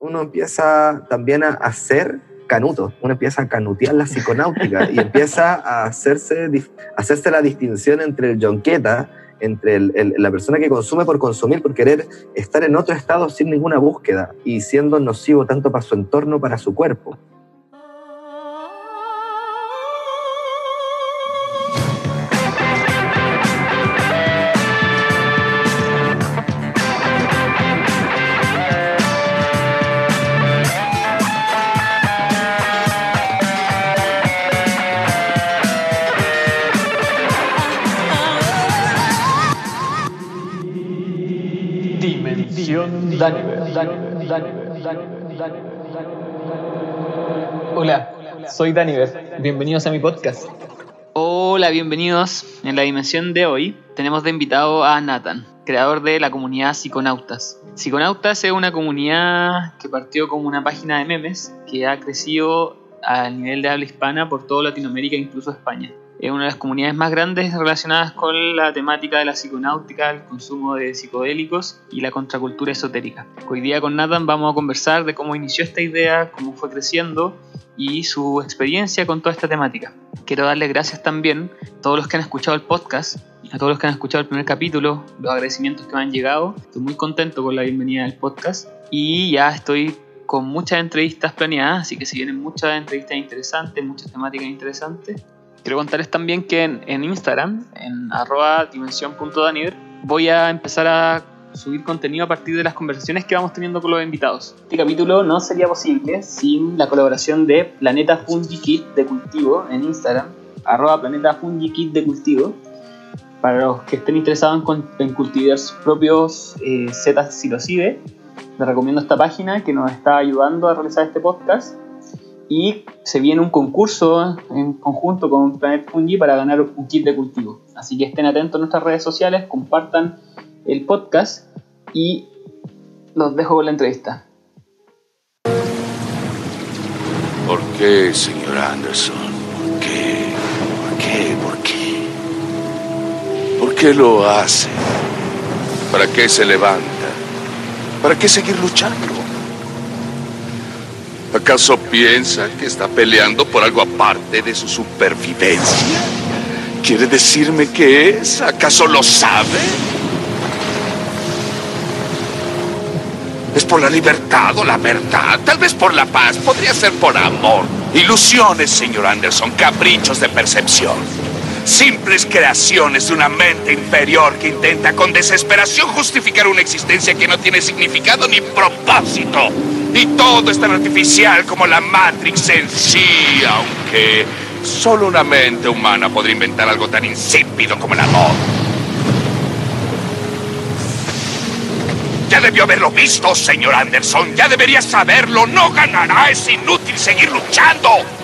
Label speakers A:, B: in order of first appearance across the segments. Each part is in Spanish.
A: uno empieza también a hacer canuto, uno empieza a canutear la psiconáutica y empieza a hacerse, hacerse la distinción entre el yonqueta, entre la persona que consume por consumir, por querer estar en otro estado sin ninguna búsqueda y siendo nocivo tanto para su entorno, para su cuerpo.
B: Soy Daniver. Bienvenidos a mi podcast.
C: Hola, bienvenidos. En la dimensión de hoy tenemos de invitado a Nathan, creador de la comunidad Psiconautas. Psiconautas es una comunidad que partió como una página de memes que ha crecido a nivel de habla hispana por toda Latinoamérica, incluso España es una de las comunidades más grandes relacionadas con la temática de la psiconáutica, el consumo de psicodélicos y la contracultura esotérica. Hoy día con Nathan vamos a conversar de cómo inició esta idea, cómo fue creciendo y su experiencia con toda esta temática. Quiero darle gracias también a todos los que han escuchado el podcast, a todos los que han escuchado el primer capítulo, los agradecimientos que me han llegado. Estoy muy contento con la bienvenida del podcast y ya estoy con muchas entrevistas planeadas, así que se vienen muchas entrevistas interesantes, muchas temáticas interesantes Quiero contarles también que en, Instagram, en arroba voy a empezar a subir contenido a partir de las conversaciones que vamos teniendo con los invitados. Este capítulo no sería posible sin la colaboración de Planeta Fungi Kit de Cultivo en Instagram, arroba Planeta Fungi Kit de Cultivo. Para los que estén interesados en, cultivar sus propios eh, setas psilocibe, les recomiendo esta página que nos está ayudando a realizar este podcast y se viene un concurso en conjunto con Planet Fungi para ganar un kit de cultivo. Así que estén atentos a nuestras redes sociales, compartan el podcast y los dejo con la entrevista.
D: ¿Por qué, señor Anderson? ¿Por qué? ¿Por qué? ¿Por qué? ¿Por qué lo hace? ¿Para qué se levanta? ¿Para qué seguir luchando? ¿Acaso piensa que está peleando por algo aparte de su supervivencia? ¿Quiere decirme qué es? ¿Acaso lo sabe? ¿Es por la libertad o la verdad? Tal vez por la paz. Podría ser por amor. Ilusiones, señor Anderson. Caprichos de percepción. Simples creaciones de una mente inferior que intenta con desesperación justificar una existencia que no tiene significado ni propósito. Y todo es tan artificial como la Matrix en sí, aunque solo una mente humana podría inventar algo tan insípido como el amor. Ya debió haberlo visto, señor Anderson. Ya debería saberlo. No ganará. Es inútil seguir luchando.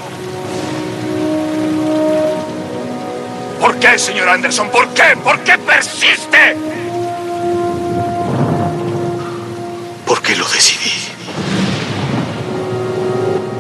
D: ¿Por qué, señor Anderson? ¿Por qué? ¿Por qué persiste? Porque lo decidí.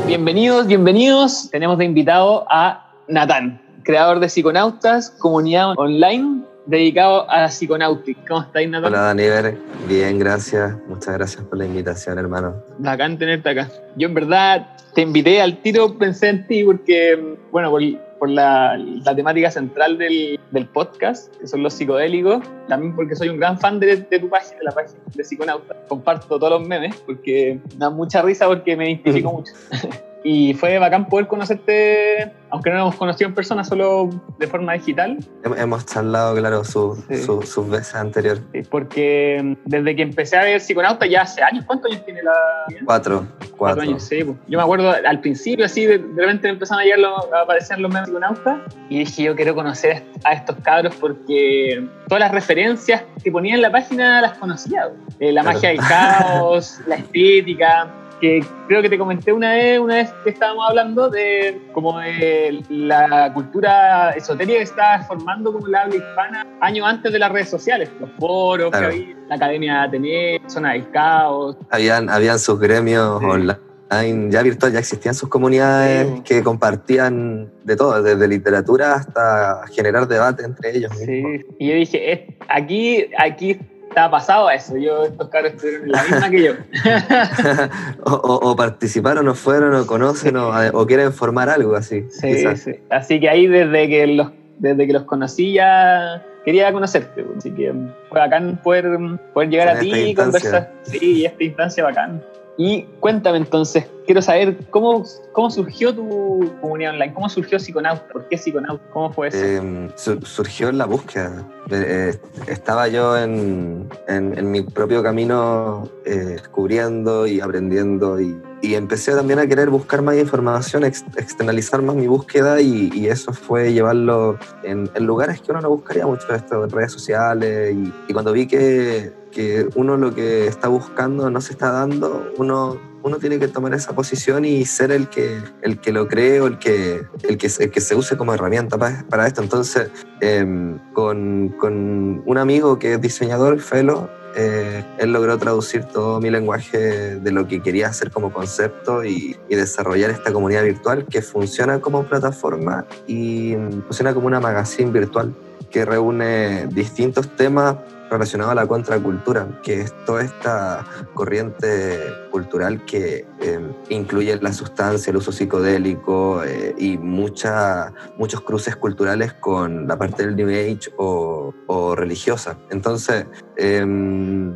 C: Bienvenidos, bienvenidos. Tenemos de invitado a Natán, creador de Psiconautas, comunidad online dedicado a la psiconáutica. ¿Cómo estáis, Natán?
A: Hola, Daniel. Bien, gracias. Muchas gracias por la invitación, hermano.
C: Bacán tenerte acá. Yo, en verdad, te invité al tiro, pensé en ti porque, bueno, por, por la, la, temática central del, del, podcast, que son los psicodélicos, también porque soy un gran fan de, de tu página, de la página de Psiconauta. Comparto todos los memes porque me da mucha risa porque me identifico mucho. y fue bacán poder conocerte, aunque no nos hemos conocido en persona, solo de forma digital.
A: Hemos charlado, claro, sus veces anteriores.
C: porque mm, desde que empecé a ver Psiconauta ya hace años, ¿cuántos años tiene la...?
A: Cuatro.
C: Cuatro, años, sí. Pues. Yo me acuerdo al principio, así, de, repente empezaron a, llegar a aparecer los memes Psiconautas y dije, yo quiero conocer a estos cabros porque todas las referencias que ponía en la página las conocía. Eh, la magia del caos, la estética que creo que te comenté una vez, una vez que estábamos hablando de como de la cultura esotérica que estaba formando como la habla hispana años antes de las redes sociales, los foros que había, la Academia de Ateneo, Zona del Caos.
A: Habían, habían sus gremios online ya virtual, ya existían sus comunidades que compartían de todo, desde literatura hasta generar debate entre ellos.
C: Sí. Y yo dije, aquí, aquí estaba pasado a eso. Yo, estos cabros estuvieron en la misma que yo.
A: o, o- o participaron, o fueron, o conocen, o, o quieren formar algo así.
C: Sí,
A: quizás.
C: sí. Así que ahí desde que los, desde que los conocí ya quería conocerte. pues. Así que fue bacán poder, poder llegar a ti y conversar. Sí, esta instancia bacán. Y cuéntame entonces, quiero saber cómo, cómo surgió tu comunidad online, cómo surgió Psiconauta, por qué Psiconauta, cómo fue eso.
A: Eh, su- surgió en la búsqueda. Eh, estaba yo en, en- en mi propio camino eh, descubriendo y aprendiendo y, y empecé también a querer buscar más información, ex- externalizar más mi búsqueda y, y eso fue llevarlo en, en lugares que uno no buscaría mucho, esto, en redes sociales y, y cuando vi que, que uno lo que está buscando no se está dando, uno uno tiene que tomar esa posición y ser el que, el que lo cree o el que, el que, el que se use como herramienta para, esto. Entonces, eh, con, con un amigo que es diseñador, Felo, eh, él logró traducir todo mi lenguaje de lo que quería hacer como concepto y, y desarrollar esta comunidad virtual que funciona como plataforma y funciona como una magazine virtual que reúne distintos temas relacionados a la contracultura, que es toda esta corriente cultural que eh, incluye la sustancia, el uso psicodélico eh, y mucha, muchos cruces culturales con la parte del New Age o, religiosa. Entonces, eh,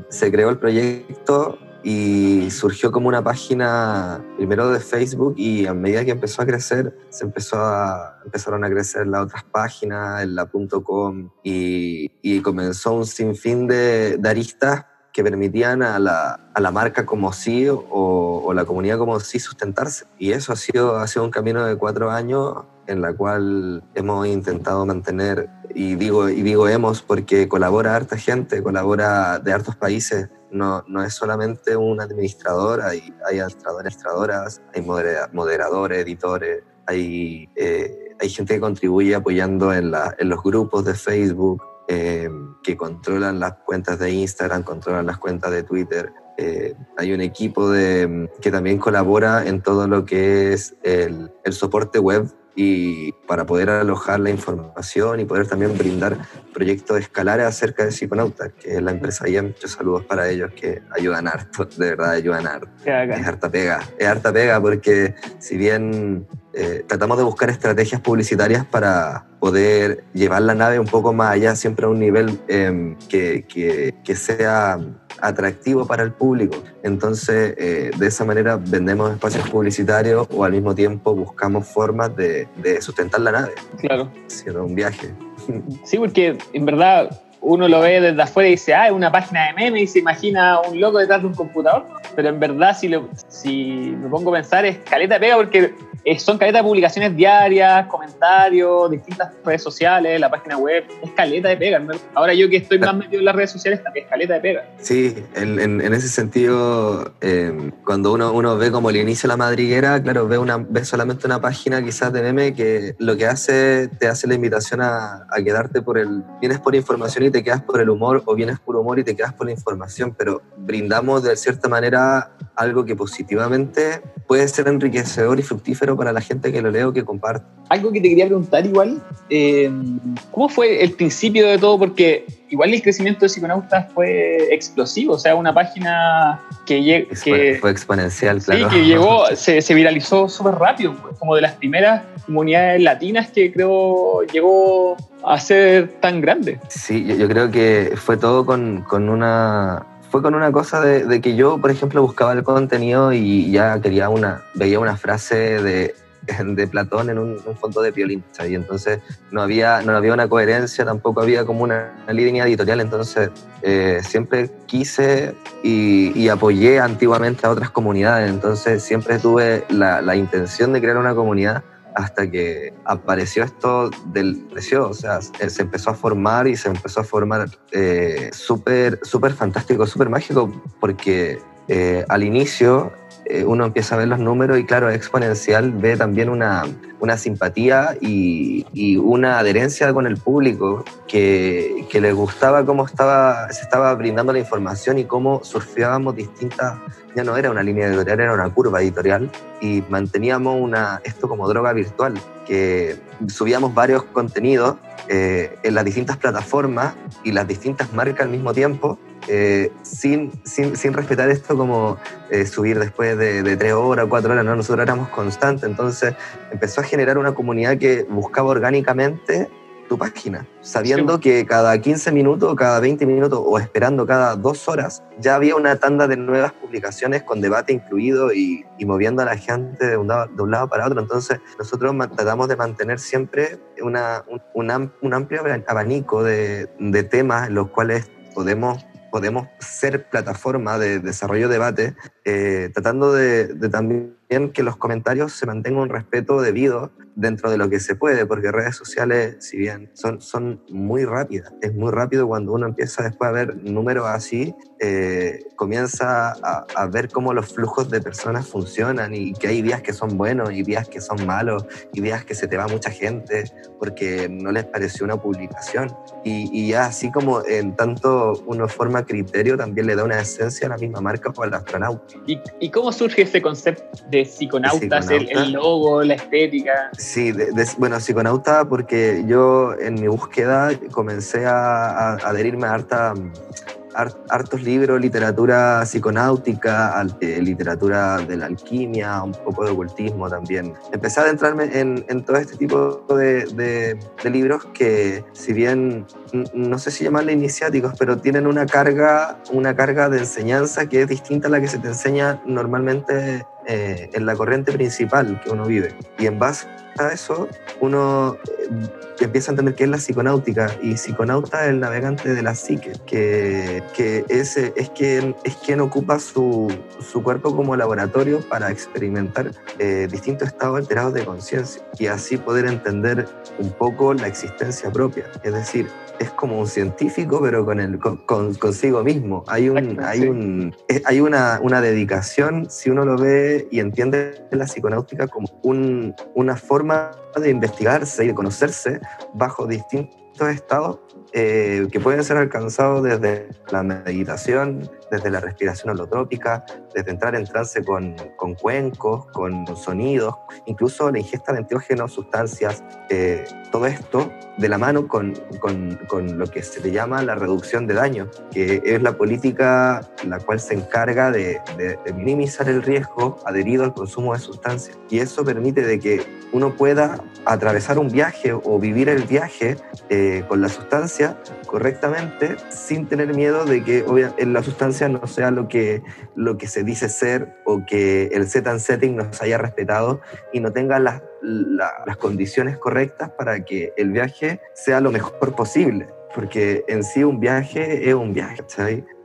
A: se creó el proyecto y surgió como una página primero de Facebook y a medida que empezó a crecer se empezó a, empezaron a crecer las otras páginas, en la .com y, y comenzó un sinfín de, de aristas que permitían a la, a la marca como sí o, o la comunidad como sí sustentarse. Y eso ha sido, ha sido un camino de cuatro años en la cual hemos intentado mantener, y digo, y digo hemos porque colabora harta gente, colabora de hartos países, no, no es solamente un administrador, hay, hay administradoras, hay modera- moderadores, editores, hay, eh, hay gente que contribuye apoyando en, la- en los grupos de Facebook, eh, que controlan las cuentas de Instagram, controlan las cuentas de Twitter. Eh, hay un equipo de, que también colabora en todo lo que es el, el soporte web y para poder alojar la información y poder también brindar proyectos escalares acerca de Psiconautas, que es la empresa IEM. Muchos saludos para ellos que ayudan harto, de verdad ayudan harto. Es harta pega, es harta pega porque si bien eh, tratamos de buscar estrategias publicitarias para poder llevar la nave un poco más allá, siempre a un nivel eh, que, que, que sea atractivo para el público. Entonces, eh, de esa manera vendemos espacios publicitarios o al mismo tiempo buscamos formas de, de sustentar la nave,
C: Claro.
A: haciendo un viaje.
C: Sí, porque en verdad uno lo ve desde afuera y dice, ah, es una página de memes y se imagina un loco detrás de un computador. Pero en verdad, si, lo- si me pongo a pensar, es caleta de pega porque eh, son caleta de publicaciones diarias, comentarios, distintas redes sociales, la página web. Es caleta de pega. verdad. Ahora yo que estoy más metido en las redes sociales, también es caleta de pega.
A: Sí, en, ese sentido, eh, cuando uno, uno ve como el inicio la madriguera, claro, ve, una, ve solamente una página quizás de meme que lo que hace, te hace la invitación a, quedarte por el... Vienes por información y te quedas por el humor, o vienes por humor y te quedas por la información, pero brindamos de cierta manera algo que positivamente puede ser enriquecedor y fructífero para la gente que lo lee o que comparte.
C: Algo que te quería preguntar igual, eh, ¿cómo fue el principio de todo? Porque igual el crecimiento de Psiconautas fue explosivo, o sea, una página que, que,
A: fue, exponencial,
C: Sí,
A: claro.
C: que llegó, se, se viralizó súper rápido, pues, como de las primeras comunidades latinas que creo llegó a ser tan grande.
A: Sí, yo, creo que fue todo con, con una fue con una cosa de, que yo, por ejemplo, buscaba el contenido y ya quería una, veía una frase de, de Platón en un, fondo de violín, y entonces no había, no había una coherencia, tampoco había como una, línea editorial, entonces eh, siempre quise y, apoyé antiguamente a otras comunidades, entonces siempre tuve la intención de crear una comunidad hasta que apareció esto del precio, o sea, se se empezó a formar y se empezó a formar eh, súper súper fantástico, súper mágico, porque eh, al inicio eh, uno empieza a ver los números y claro, exponencial ve también una, una simpatía y, una adherencia con el público que, que le gustaba cómo estaba, se estaba brindando la información y cómo surfeábamos distintas, ya no era una línea editorial, era una curva editorial y manteníamos una, esto como droga virtual, que subíamos varios contenidos eh, en las distintas plataformas y las distintas marcas al mismo tiempo eh, sin, sin, sin, respetar esto como eh, subir después de, tres horas, cuatro horas, no, nosotros éramos constantes, entonces empezó a generar una comunidad que buscaba orgánicamente tu página, sabiendo sí. que cada 15 minutos, cada 20 minutos o esperando cada dos horas, ya había una tanda de nuevas publicaciones con debate incluido y, y moviendo a la gente de un, lado, de un, lado, para otro. Entonces, nosotros tratamos de mantener siempre una, un, amplio abanico de, de temas en los cuales podemos podemos ser plataforma de desarrollo de debate, eh, tratando de, de, también que los comentarios se mantenga un respeto debido dentro de lo que se puede, porque redes sociales, si bien son, son muy rápidas, es muy rápido cuando uno empieza después a ver números así, eh, comienza a, a, ver cómo los flujos de personas funcionan y que hay días que son buenos y días que son malos y días que se te va mucha gente porque no les pareció una publicación. Y, y ya así como en tanto uno forma criterio, también le da una esencia a la misma marca o al astronauta.
E: ¿Y, y cómo surge ese concepto de psiconautas, psiconauta. el, el, logo, la estética?
A: Sí, de, de, bueno, psiconauta porque yo en mi búsqueda comencé a, a adherirme a harta hartos libros, literatura psiconáutica, eh, literatura de la alquimia, un poco de ocultismo también. Empecé a adentrarme en, todo este tipo de, libros que, si bien no sé si llamarle iniciáticos, pero tienen una carga, una carga de enseñanza que es distinta a la que se te enseña normalmente eh, en la corriente principal que uno vive. Y en base eso, uno eh, empieza a entender qué es la psiconáutica. Y psiconauta es el navegante de la psique, que, que es, es, quien, es quien ocupa su, su cuerpo como laboratorio para experimentar eh, distintos estados alterados de conciencia y así poder entender un poco la existencia propia. Es decir, es como un científico, pero con el, con, con, consigo mismo. Hay, un, hay, un, hay una, una, dedicación, si uno lo ve y entiende la psiconáutica como un, una forma de investigarse y de conocerse bajo distintos estados eh, que pueden ser alcanzados desde la meditación, desde la respiración holotrópica, desde entrar en trance con, con cuencos, con sonidos, incluso la ingesta de enteógenos, sustancias, eh, todo esto de la mano con, con, con, lo que se le llama la reducción de daño, que es la política la cual se encarga de, de, de minimizar el riesgo adherido al consumo de sustancias. Y eso permite de que uno pueda atravesar un viaje o vivir el viaje eh, con la sustancia correctamente sin tener miedo de que en la sustancia no sea lo que, lo que se dice ser o que el set and setting nos haya respetado y no tenga las, la, las condiciones correctas para que el viaje sea lo mejor posible. Porque en sí un viaje es un viaje.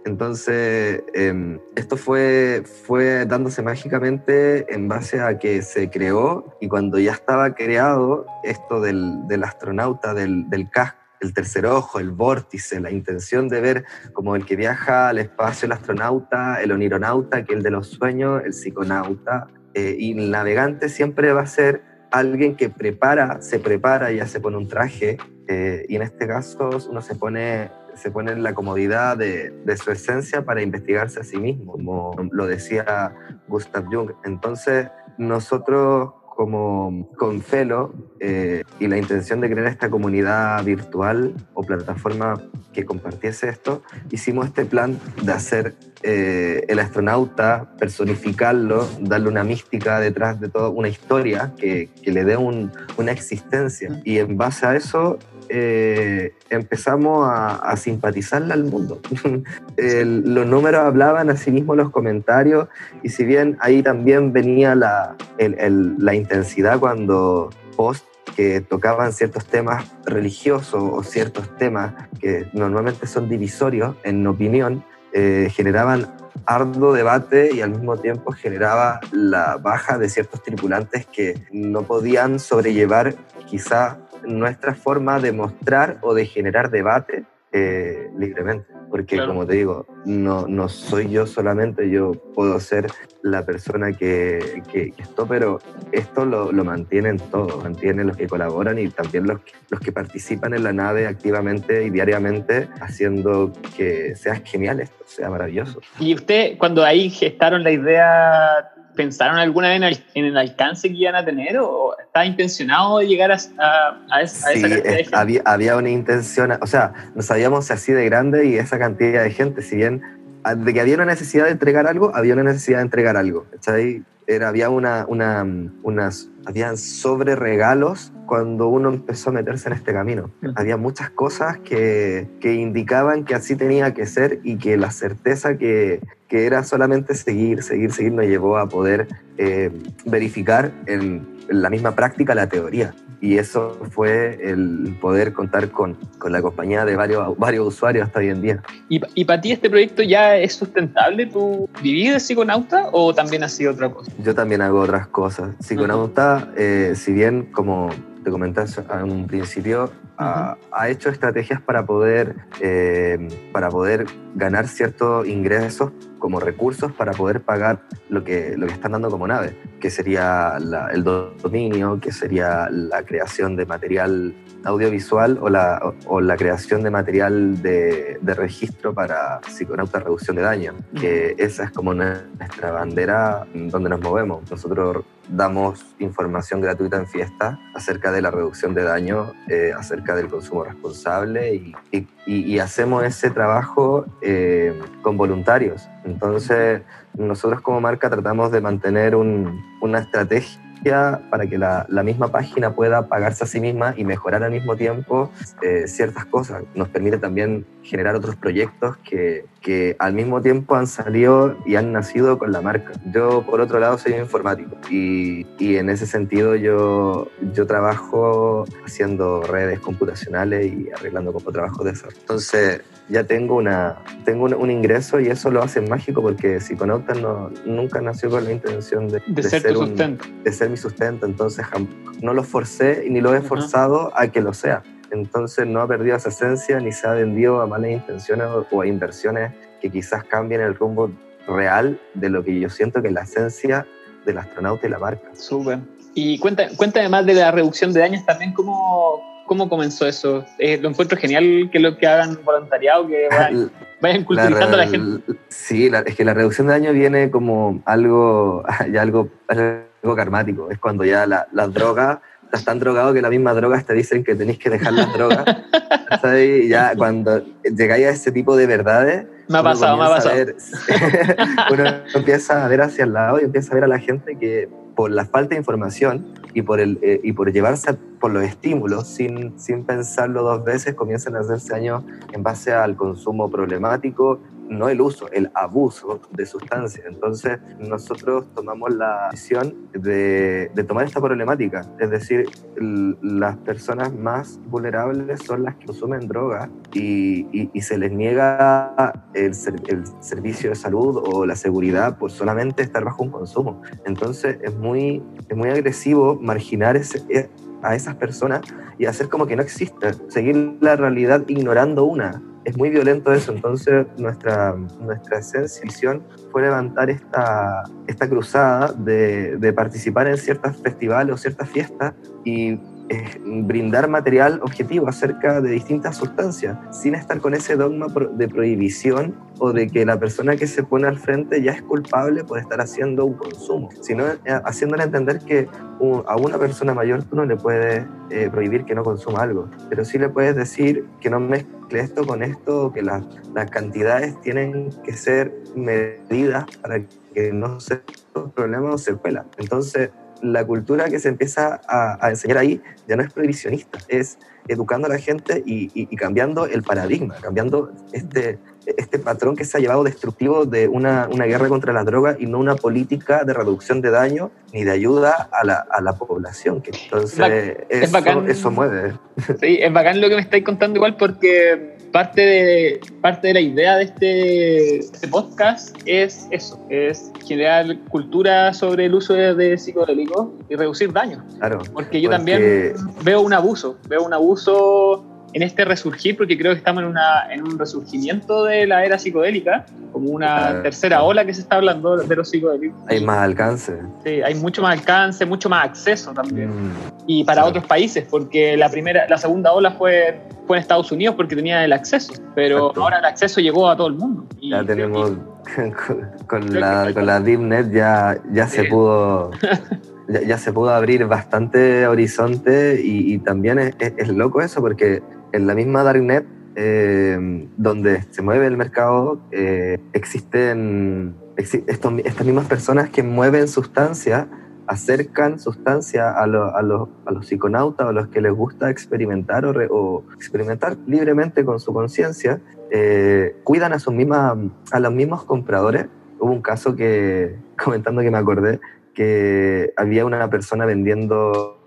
A: Entonces, eh, esto fue, fue dándose mágicamente en base a que se creó y cuando ya estaba creado esto del, del astronauta, del, del casco, el tercer ojo, el vórtice, la intención de ver como el que viaja al espacio, el astronauta, el onironauta, que el de los sueños, el psiconauta, eh, y el navegante siempre va a ser alguien que prepara, se prepara, ya se pone un traje, eh, y en este caso uno se pone se pone en la comodidad de, de, su esencia para investigarse a sí mismo, como lo decía Gustav Jung. Entonces, nosotros como con Felo eh, y la intención de crear esta comunidad virtual o plataforma que compartiese esto, hicimos este plan de hacer eh, el astronauta, personificarlo, darle una mística detrás de todo, una historia que, que le dé un, una existencia. Y en base a eso eh, empezamos a, a, simpatizarle al mundo. el, los números hablaban a sí los comentarios y si bien ahí también venía la, el, el, la intensidad cuando post que tocaban ciertos temas religiosos o ciertos temas que normalmente son divisorios en opinión, eh, generaban arduo debate y al mismo tiempo generaba la baja de ciertos tripulantes que no podían sobrellevar quizá nuestra forma de mostrar o de generar debate eh, libremente. Porque
E: Claro.
A: como te digo, no, no soy yo solamente, yo puedo ser la persona que, que, que esto, pero esto lo, lo mantienen todos, mantienen los que colaboran y también los, los que participan en la nave activamente y diariamente, haciendo que sea genial esto, sea maravilloso.
E: Y usted, cuando ahí gestaron la idea, ¿pensaron alguna vez en el, en el alcance que iban a tener o estaba intencionado de llegar a, a, a esa,
A: Sí,
E: cantidad de gente?
A: había, había una intención, o sea, no sabíamos así de grande y esa cantidad de gente, si bien ah, de que había una necesidad de entregar algo, había una necesidad de entregar algo. Era, había una, una, unas, habían sobre regalos cuando uno empezó a meterse en este camino. Había muchas cosas que, que indicaban que así tenía que ser y que la certeza que, que era solamente seguir, seguir, seguir nos llevó a poder eh, verificar en la misma práctica la teoría. Y eso fue el poder contar con, con la compañía de varios, varios usuarios hasta hoy en día.
E: ¿Y, y para ti este proyecto ya es sustentable? ¿Tú vivís de psiconauta o también ha sido otra cosa?
A: Yo también hago otras cosas. Psiconauta, eh, si bien, como te comenté en un principio, ha, ha hecho estrategias para poder, eh, para poder ganar ciertos ingresos como recursos para poder pagar lo que, lo que están dando como nave, que sería la- el dominio, que sería la creación de material audiovisual o la, o, o la creación de material de, de registro para psiconauta reducción de daño, que esa es como nuestra bandera donde nos movemos. Nosotros damos información gratuita en fiesta acerca de la reducción de daño, eh, acerca del consumo responsable y, y- y- hacemos ese trabajo eh, con voluntarios. Entonces, nosotros como marca tratamos de mantener un- una estrategia para que la, la misma página pueda pagarse a sí misma y mejorar al mismo tiempo eh, ciertas cosas. Nos permite también generar otros proyectos que, que al mismo tiempo han salido y han nacido con la marca. Yo, por otro lado, soy informático y, y en ese sentido yo, yo trabajo haciendo redes computacionales y arreglando como trabajos de desarrollo. Entonces, ya tengo, una, tengo un, un ingreso y eso lo hace mágico porque Psiconautas no, nunca nació con la intención de,
E: De, ser, tu
A: un-
E: sustento.
A: de ser mi sustento, entonces no lo forcé y ni lo he forzado a que lo sea. Entonces no ha perdido esa esencia ni se ha vendido a malas intenciones o, a inversiones que quizás cambien el rumbo real de lo que yo siento que es la esencia del astronauta y la marca.
E: Súper. Y cuenta, cuéntame más de la reducción de daños también, ¿cómo, cómo comenzó eso? Eh, lo encuentro genial que lo que hagan voluntariado, que vayan, vayan culturizando a la gente.
A: Sí, la- es que la reducción de daño viene como algo, ya algo, algo karmático. Es cuando ya la- las drogas, estás tan drogado que las mismas drogas te dicen que tenés que dejar las drogas. ¿sabes? Ya cuando llegáis a ese tipo de verdades,
E: Me ha pasado, me ha pasado.
A: ver- uno empieza a ver hacia el lado y empieza a ver a la gente que por la falta de información y por, el, eh, y por llevarse por los estímulos sin, sin pensarlo dos veces, comienzan a hacerse daño en base al consumo problemático, no el uso, el abuso de sustancias. Entonces nosotros tomamos la decisión de, tomar esta problemática, es decir, las personas más vulnerables son las que consumen drogas y, se les niega el, ser- el servicio de salud o la seguridad por solamente estar bajo un consumo. Entonces es muy, es muy agresivo marginar eh, a esas personas y hacer como que no existe, seguir la realidad ignorando una. Es muy violento eso, entonces nuestra, nuestra esencia, fue levantar esta, esta cruzada de, de participar en ciertos festivales o ciertas fiestas y eh, brindar material objetivo acerca de distintas sustancias, sin estar con ese dogma de prohibición o de que la persona que se pone al frente ya es culpable por estar haciendo un consumo, sino eh, haciéndole entender que a una persona mayor tú no le puedes eh, prohibir que no consuma algo, pero sí le puedes decir que no mezcle esto con esto, que las, las cantidades tienen que ser medidas para que no se problemas o secuelas. Entonces, la cultura que se empieza a, a enseñar ahí ya no es prohibicionista, es educando a la gente y, y- y cambiando el paradigma, cambiando este, este patrón que se ha llevado destructivo de una, una guerra contra las drogas y no una política de reducción de daño ni de ayuda a la, a la población. Que entonces
E: es
A: eso,
E: bacán.
A: eso mueve.
E: Sí, es bacán lo que me estáis contando igual porque parte de, parte de la idea de este, de este podcast es eso, es generar cultura sobre el uso de, de psicodélicos y reducir daños.
A: Claro.
E: Porque yo
A: Porque-
E: también veo un abuso, veo un abuso
C: en este resurgir, porque creo que estamos en, una, en un resurgimiento de la era psicodélica, como una tercera ola que se está hablando de los psicodélicos.
A: Hay más alcance.
C: Sí, hay mucho más alcance, mucho más acceso también. Mm, y para otros países, porque la primera, la segunda ola fue, fue en Estados Unidos porque tenía el acceso, pero ahora el acceso llegó a todo el mundo.
A: ya tenemos, con, la, con la DeepNet ya, ya se pudo... ya, se pudo abrir bastante horizonte y, también es, es, loco eso porque en la misma Darknet, eh, donde se mueve el mercado, eh, existen estas mismas personas que mueven sustancias, acercan sustancia a, a, los psiconautas o a los que les gusta experimentar o, experimentar libremente con su conciencia, eh, cuidan a, sus mismas, a los mismos compradores. Hubo un caso que, comentando que me acordé, que había una persona vendiendo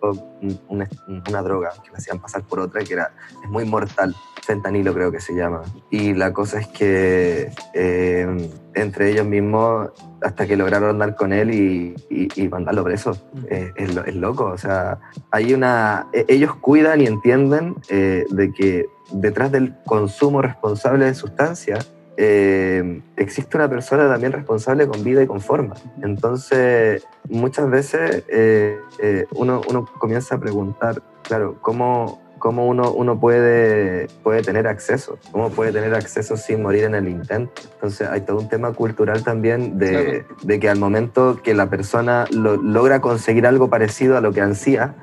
A: una, una, droga que le hacían pasar por otra que era es muy mortal, fentanilo creo que se llama. Y la cosa es que eh, entre ellos mismos, hasta que lograron dar con él y, y, mandarlo preso, es, es, loco. O sea, hay una. E, ellos cuidan y entienden eh, de que detrás del consumo responsable de sustancias eh, existe una persona también responsable con vida y con forma. Entonces, muchas veces eh, eh, uno, uno, comienza a preguntar, claro, ¿cómo, cómo uno, uno puede, puede tener acceso? ¿Cómo puede tener acceso sin morir en el intento? Entonces, hay todo un tema cultural también de, de que al momento que la persona logra conseguir algo parecido a lo que ansía,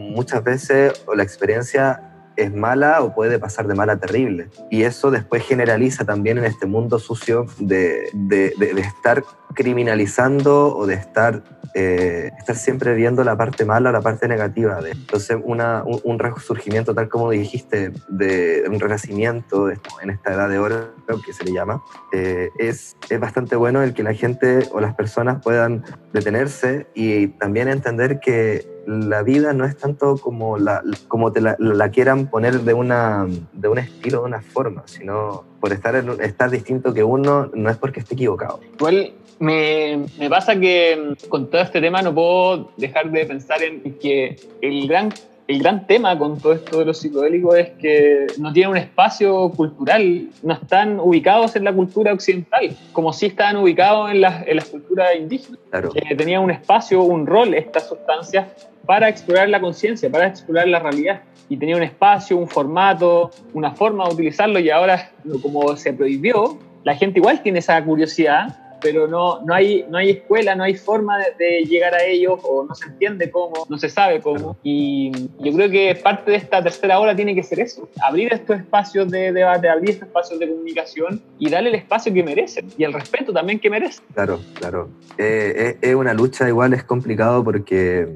A: muchas veces la experiencia es mala o puede pasar de mala a terrible. Y eso después generaliza también en este mundo sucio de, de, estar criminalizando o de estar, eh, estar siempre viendo la parte mala la parte negativa. De, entonces, un, resurgimiento, tal como dijiste, de un renacimiento en esta edad de oro, que se le llama, eh, es, es bastante bueno el que la gente o las personas puedan detenerse y también entender que la vida no es tanto como, la, como te la, quieran poner de, una, de un estilo, de una forma, sino por estar, estar distinto que uno, no es porque esté equivocado.
C: Igual me, me pasa que con todo este tema no puedo dejar de pensar en que el gran el gran tema con todo esto de los psicodélicos es que no tienen un espacio cultural, no están ubicados en la cultura occidental, como si estaban ubicados en las, en las culturas indígenas, que tenían un espacio, un rol estas sustancias para explorar la conciencia, para explorar la realidad. Y tenía un espacio, un formato, una forma de utilizarlo y ahora como se prohibió, la gente igual tiene esa curiosidad pero no, no, hay, no hay escuela, no hay forma de, llegar a ellos o no se entiende cómo, no se sabe cómo. Y yo creo que parte de esta tercera hora tiene que ser eso, abrir estos espacios de debate, abrir estos espacios de comunicación y darle el espacio que merecen y el respeto también que merecen.
A: Claro, claro. Eh, es, una lucha igual, es complicado porque,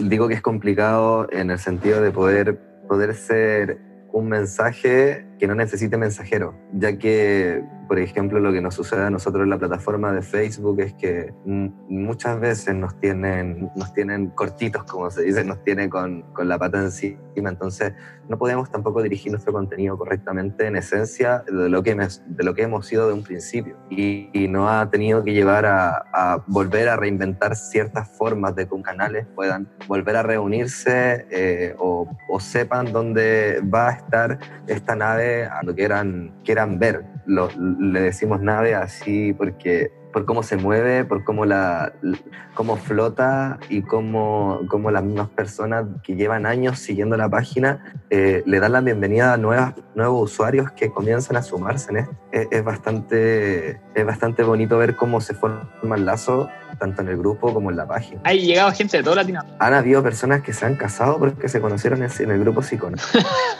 A: digo que es complicado en el sentido de poder, poder ser un mensaje que no necesite mensajero, ya que por ejemplo, lo que nos sucede a nosotros en la plataforma de Facebook es que muchas veces nos tienen, nos tienen cortitos, como se dice, nos tiene con, con la pata encima, entonces no podemos tampoco dirigir nuestro contenido correctamente en esencia de lo que, de lo que hemos sido de un principio. Y, no ha tenido que llevar a, volver a reinventar ciertas formas de que un canales puedan volver a reunirse eh, o, sepan dónde va a estar esta nave a lo que quieran, quieran ver. Lo, le decimos nave así porque por cómo se mueve, por cómo, la, cómo flota y cómo, cómo las mismas personas que llevan años siguiendo la página eh, le dan la bienvenida a nuevas, nuevos usuarios que comienzan a sumarse en esto. Es, bastante, es bastante bonito ver cómo se forma el lazo tanto en el grupo como en la página.
C: Ha llegado gente de toda Latinoamérica.
A: Han habido personas que se han casado porque se conocieron en, el grupo Psicona.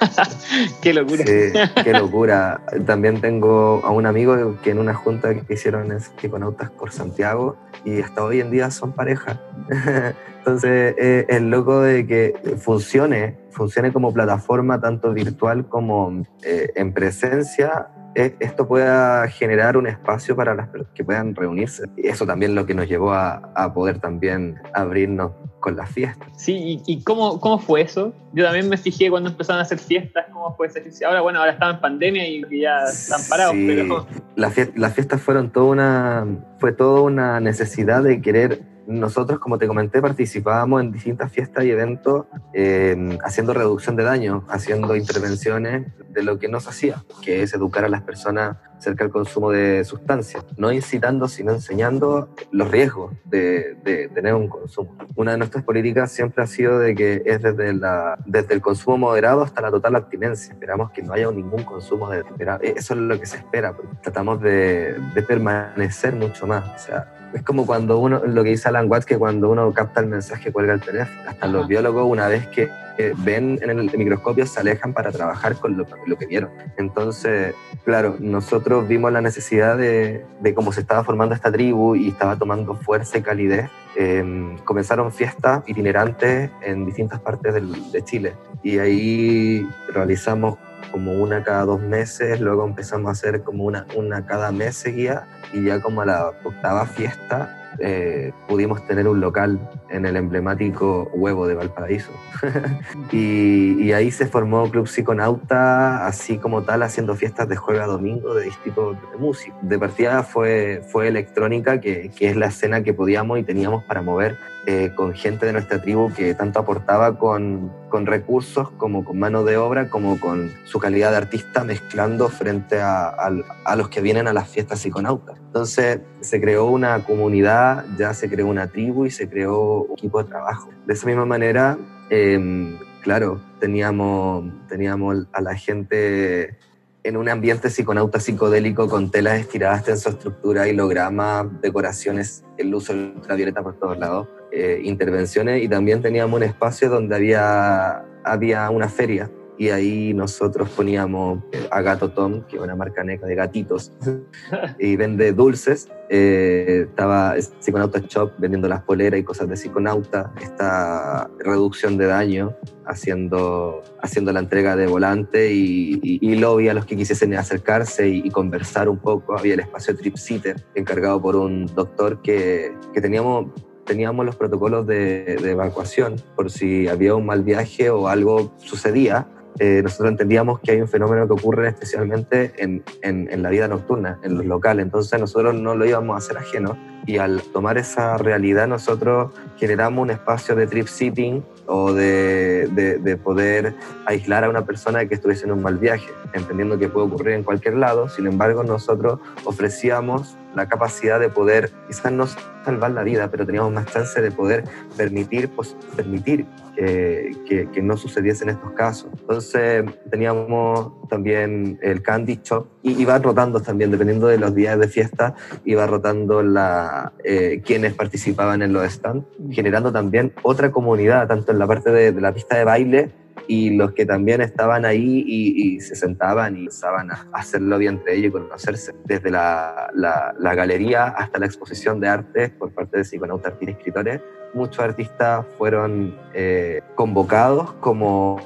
C: qué locura.
A: qué locura. También tengo a un amigo que en una junta que hicieron en Psiconautas por Santiago y hasta hoy en día son pareja. Entonces eh, es loco de que funcione, funcione como plataforma tanto virtual como eh, en presencia esto pueda generar un espacio para las personas que puedan reunirse. Y eso también lo que nos llevó a, a poder también abrirnos con las fiestas.
C: Sí, ¿y, cómo, cómo, fue eso? Yo también me fijé cuando empezaron a hacer fiestas, cómo fue esa Ahora, bueno, ahora están en pandemia y ya están parados, pero...
A: Las, fiestas fueron toda una, fue toda una necesidad de querer nosotros, como te comenté, participábamos en distintas fiestas y eventos eh, haciendo reducción de daño, haciendo intervenciones de lo que nos hacía, que es educar a las personas acerca del consumo de sustancias, no incitando, sino enseñando los riesgos de, de, tener un consumo. Una de nuestras políticas siempre ha sido de que es desde, la, desde el consumo moderado hasta la total abstinencia. Esperamos que no haya ningún consumo de... Eso es lo que se espera, tratamos de, de permanecer mucho más. O sea, es como cuando uno, lo que dice Alan Watts, que cuando uno capta el mensaje cuelga el teléfono. Hasta los biólogos, una vez que ven en el microscopio, se alejan para trabajar con lo, lo, que vieron. Entonces, claro, nosotros vimos la necesidad de, de cómo se estaba formando esta tribu y estaba tomando fuerza y calidez. Eh, comenzaron fiestas itinerantes en distintas partes del, de Chile y ahí realizamos como una cada dos meses, luego empezamos a hacer como una, una cada mes seguía y ya como a la octava fiesta eh, pudimos tener un local en el emblemático Huevo de Valparaíso. y, y, ahí se formó Club Psiconauta, así como tal, haciendo fiestas de jueves a domingo de distintos de música. De partida fue, fue electrónica, que, que es la escena que podíamos y teníamos para mover eh, con gente de nuestra tribu que tanto aportaba con, con, recursos como con mano de obra, como con su calidad de artista, mezclando frente a, a, a los que vienen a las fiestas psiconautas. Entonces se creó una comunidad, ya se creó una tribu y se creó un equipo de trabajo. De esa misma manera, eh, claro, teníamos, teníamos a la gente en un ambiente psiconauta psicodélico con telas estiradas en su estructura, holograma, decoraciones, el uso ultravioleta por todos lados, eh, intervenciones y también teníamos un espacio donde había, había una feria y ahí nosotros poníamos eh, a Gato Tom, que es una marca negra de gatitos, y vende dulces. Eh, estaba Psiconauta Shop vendiendo las poleras y cosas de psiconauta. Esta reducción de daño haciendo, haciendo la entrega de volante y, y, y lobby a los que quisiesen acercarse y, y, conversar un poco. Había el espacio Trip Sitter, encargado por un doctor que, que teníamos teníamos los protocolos de, de, evacuación por si había un mal viaje o algo sucedía eh, nosotros entendíamos que hay un fenómeno que ocurre especialmente en, en, en, la vida nocturna, en los locales, entonces nosotros no lo íbamos a hacer ajeno y al tomar esa realidad nosotros generamos un espacio de trip sitting o de, de, de, poder aislar a una persona que estuviese en un mal viaje, entendiendo que puede ocurrir en cualquier lado, sin embargo nosotros ofrecíamos la capacidad de poder, quizás no salvar la vida, pero teníamos más chance de poder permitir, pues, permitir que, que, que, no sucediesen estos casos. Entonces teníamos también el Candy Shop y iba rotando también, dependiendo de los días de fiesta, iba rotando la, eh, quienes participaban en los stands, generando también otra comunidad, tanto en la parte de, de la pista de baile y los que también estaban ahí y, y se sentaban y usaban a hacerlo bien entre ellos y conocerse. Desde la, la, la, galería hasta la exposición de arte por parte de psiconautas y escritores, muchos artistas fueron eh, convocados como,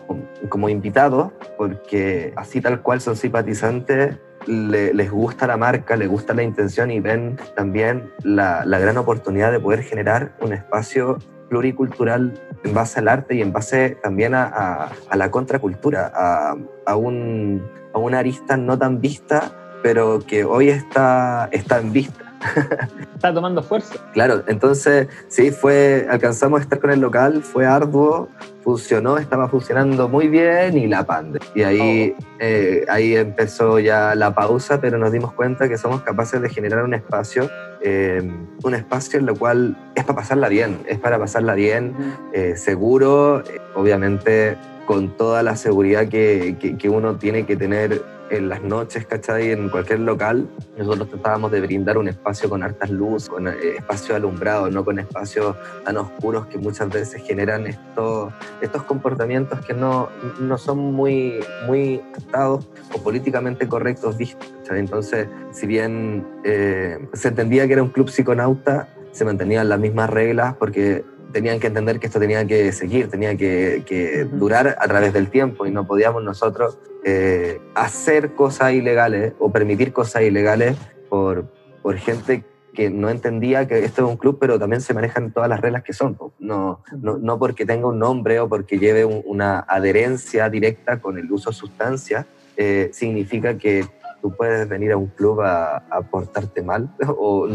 A: como invitados porque así tal cual son simpatizantes le, les gusta la marca, les gusta la intención y ven también la, la gran oportunidad de poder generar un espacio pluricultural en base al arte y en base también a, a, a la contracultura, a, a, un, a una arista no tan vista, pero que hoy está, está en vista.
E: está tomando fuerza.
A: Claro, entonces sí, fue, alcanzamos a estar con el local, fue arduo, funcionó, estaba funcionando muy bien y la pandemia. Y ahí, oh. eh, ahí empezó ya la pausa, pero nos dimos cuenta que somos capaces de generar un espacio, eh, un espacio en lo cual es para pasarla bien, es para pasarla bien, eh, seguro, obviamente con toda la seguridad que, que, que uno tiene que tener en las noches, ¿cachai? En cualquier local, nosotros tratábamos de brindar un espacio con hartas luz, con eh, espacio alumbrado, no con espacios tan oscuros que muchas veces generan estos, estos comportamientos que no, no son muy, muy aceptados o políticamente correctos vistos. ¿cachai? Entonces, si bien eh, se entendía que era un club psiconauta, se mantenían las mismas reglas porque tenían que entender que esto tenía que seguir, tenía que, que durar a través del tiempo y no podíamos nosotros eh, hacer cosas ilegales o permitir cosas ilegales por, por gente que no entendía que esto es un club, pero también se manejan todas las reglas que son. No, no, no porque tenga un nombre o porque lleve un, una adherencia directa con el uso de sustancias, eh, significa que tú puedes venir a un club a, a portarte mal o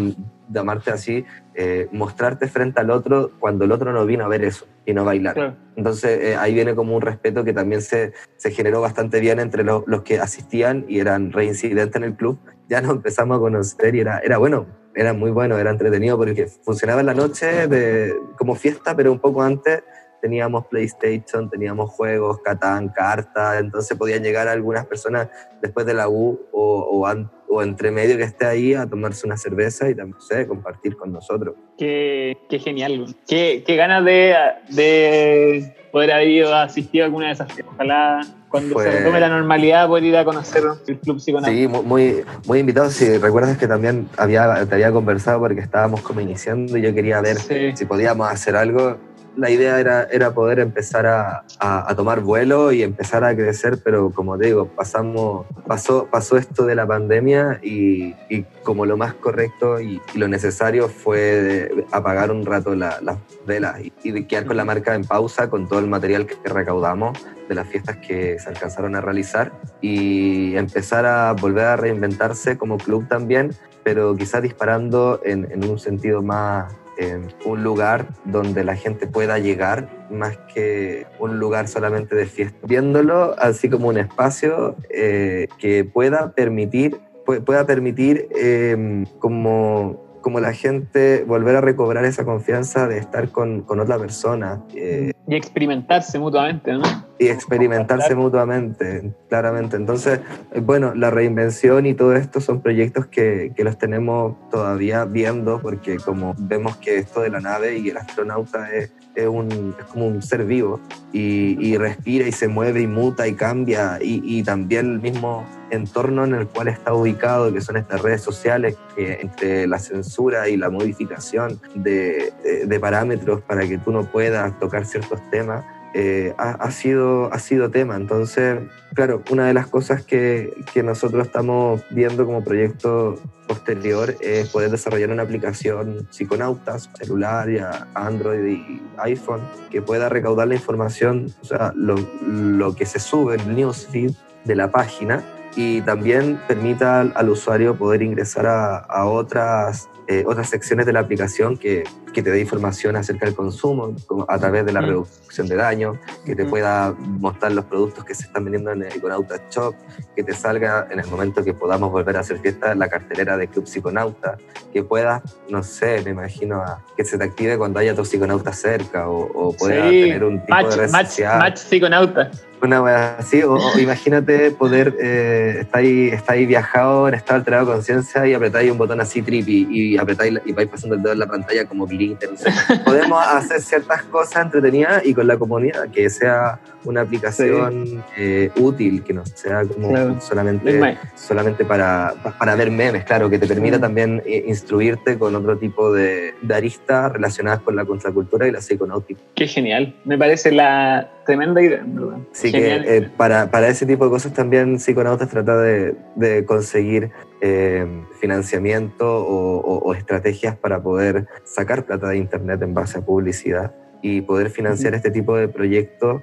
A: llamarte así, eh, mostrarte frente al otro cuando el otro no vino a ver eso y no bailar.
E: Claro.
A: Entonces eh, ahí viene como un respeto que también se, se generó bastante bien entre lo- los que asistían y eran reincidentes en el club. Ya nos empezamos a conocer y era, era bueno, era muy bueno, era entretenido porque funcionaba en la noche de, como fiesta, pero un poco antes teníamos PlayStation, teníamos juegos, Catán, cartas, entonces podían llegar algunas personas después de la U o, o, o entre medio que esté ahí a tomarse una cerveza y también, no sé, compartir con nosotros.
E: Qué, qué genial, qué, qué ganas de, de poder haber ido a asistir a alguna de esas. Ojalá cuando
A: Fue-
E: se retome la normalidad poder ir a conocer el Club Psiconauta.
A: Sí, mu- muy, muy invitado. Si recuerdas que también había, te había conversado porque estábamos como iniciando y yo quería ver
E: Sí.
A: si podíamos hacer algo. La idea era, era poder empezar a, a- a tomar vuelo y empezar a crecer, pero como te digo, pasamos, pasó, pasó esto de la pandemia y, y como lo más correcto y, y lo necesario fue apagar un rato la- las velas y, y quedar con la marca en pausa con todo el material que recaudamos de las fiestas que se alcanzaron a realizar y empezar a volver a reinventarse como club también, pero quizás disparando en, en un sentido más, un lugar donde la gente pueda llegar más que un lugar solamente de fiesta. Viéndolo así como un espacio eh, que pueda permitir, pu- pueda permitir eh, como como la gente volver a recobrar esa confianza de estar con, con otra persona eh,
E: Y experimentarse mutuamente, ¿no?
A: y experimentarse mutuamente, claramente. Entonces, bueno, la reinvención y todo esto son proyectos que, que los tenemos todavía viendo, porque como vemos que esto de la nave y el astronauta es, es, un, es como un ser vivo y, y respira y se mueve y muta y cambia, y, y también el mismo entorno en el cual está ubicado, que son estas redes sociales, que entre la censura y la modificación de, de- de parámetros para que tú no puedas tocar ciertos temas, eh, ha, ha sido, ha sido tema. Entonces, claro, una de las cosas que, que nosotros estamos viendo como proyecto posterior es poder desarrollar una aplicación psiconautas, celular, y a Android y iPhone, que pueda recaudar la información, o sea, lo, lo que se sube el newsfeed de la página y también permita al, al usuario poder ingresar a, a otras, eh, otras secciones de la aplicación que, que te dé información acerca del consumo a través de la
E: Mm.
A: reducción de daño, que te pueda mostrar los productos que se están vendiendo en el Iconauta Shop, que te salga en el momento que podamos volver a hacer fiesta la cartelera de Club Psiconauta, que puedas, no sé, me imagino, a- que se te active cuando haya otro psiconauta cerca o, o pueda
E: Sí,
A: tener un tipo
E: Match,
A: de red
E: match,
A: social.
E: match Psiconauta.
A: Una wea así, o, imagínate poder, eh, está, ahí, está ahí viajado, en estado alterado de conciencia y apretáis un botón así trippy y apretáis y vais pasando el dedo en la pantalla como glitter. Podemos hacer ciertas cosas entretenidas y con la comunidad, que sea una aplicación eh, útil, que no sea como
E: Claro.
A: solamente, solamente para, para ver memes, claro, que te permita
E: Mm.
A: también eh, instruirte con otro tipo de, de aristas relacionadas con la contracultura y la psiconáutica.
E: Qué genial. Me parece la tremenda idea, verdad.
A: Así
E: Genial.
A: que eh, para, para ese tipo de cosas también Psiconautas trata de, de conseguir eh, financiamiento o, o- o estrategias para poder sacar plata de Internet en base a publicidad y poder financiar este tipo de proyectos.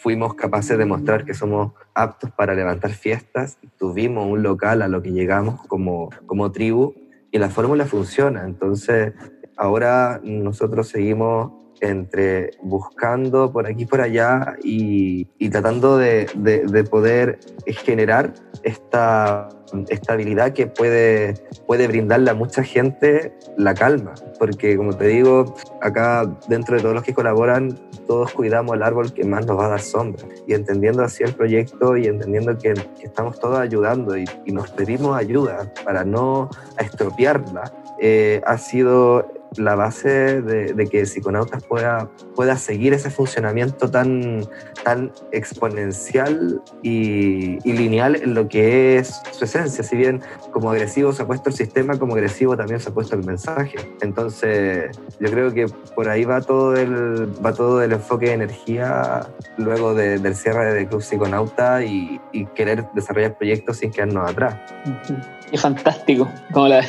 A: Fuimos capaces de mostrar que somos aptos para levantar fiestas. Tuvimos un local a lo que llegamos como, como tribu y la fórmula funciona. Entonces, ahora nosotros seguimos entre buscando por aquí y por allá y, y tratando de, de- de poder generar esta estabilidad que puede, puede brindarle a mucha gente la calma. Porque como te digo, acá dentro de todos los que colaboran, todos cuidamos el árbol que más nos va a dar sombra. Y entendiendo así el proyecto y entendiendo que, que estamos todos ayudando y, y nos pedimos ayuda para no estropearla, eh, ha sido la base de, que Psiconautas pueda, pueda seguir ese funcionamiento tan, tan exponencial y, lineal en lo que es su esencia. Si bien como agresivo se ha puesto el sistema, como agresivo también se ha puesto el mensaje. Entonces, yo creo que por ahí va todo el, va todo el enfoque de energía luego de- del cierre de Club Psiconauta y, y querer desarrollar proyectos sin quedarnos atrás.
E: Ujú. Y fantástico. Como la-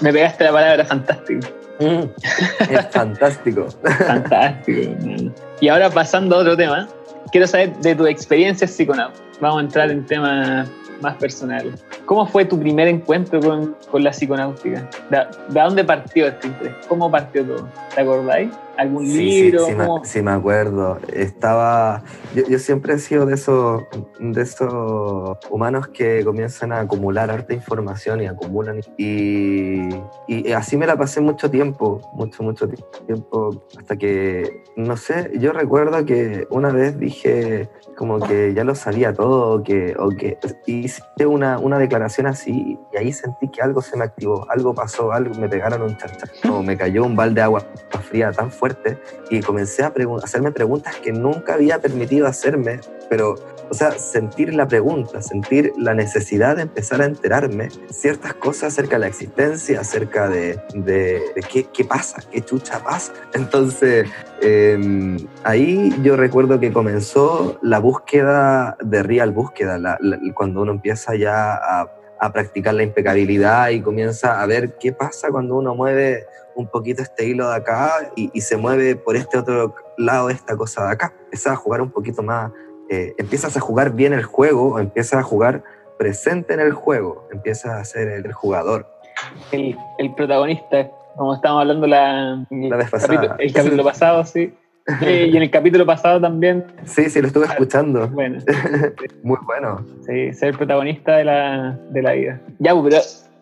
E: me pegaste la palabra fantástico.
A: es fantástico.
E: Fantástico. y ahora pasando a otro tema, quiero saber de tu experiencia psiconauta. Vamos a entrar en temas más personal. ¿Cómo fue tu primer encuentro con, con la psiconáutica? ¿De, ¿De, dónde partió este interés? ¿Cómo partió todo? ¿Te acordáis? ¿Algún
A: sí,
E: libro?
A: Sí, sí, me, sí, me, acuerdo. Estaba. Yo, yo, siempre he sido de esos, de esos humanos que comienzan a acumular harta información y acumulan. Y, y así me la pasé mucho tiempo, mucho, mucho tiempo, hasta que, no sé, yo recuerdo que una vez dije como que ya lo sabía todo, o que, o que hice una, una declaración así y ahí sentí que algo se me activó, algo pasó, algo me pegaron un charchazo, me cayó un balde de agua fría tan fuerte y comencé a pregun hacerme preguntas que nunca había permitido hacerme, pero, o sea, sentir la pregunta, sentir la necesidad de empezar a enterarme ciertas cosas acerca de la existencia, acerca de, de, de qué, qué pasa, qué chucha pasa. Entonces, eh, ahí yo recuerdo que comenzó la búsqueda de real búsqueda, la, la, cuando uno empieza ya a, a, practicar la impecabilidad y comienza a ver qué pasa cuando uno mueve un poquito este hilo de acá y, y se mueve por este otro lado esta cosa de acá. Empieza a jugar un poquito más, eh, empiezas a jugar bien el juego, o empiezas a jugar presente en el juego, empiezas a ser el, el jugador.
E: El, el protagonista como estábamos hablando la,
A: la vez pasada.
E: Capítulo, el capítulo pasado, sí. Y en el capítulo pasado también.
A: Sí, sí, lo estuve escuchando.
E: Bueno.
A: Muy bueno.
E: Sí, ser protagonista de la, de la vida. Ya, pero.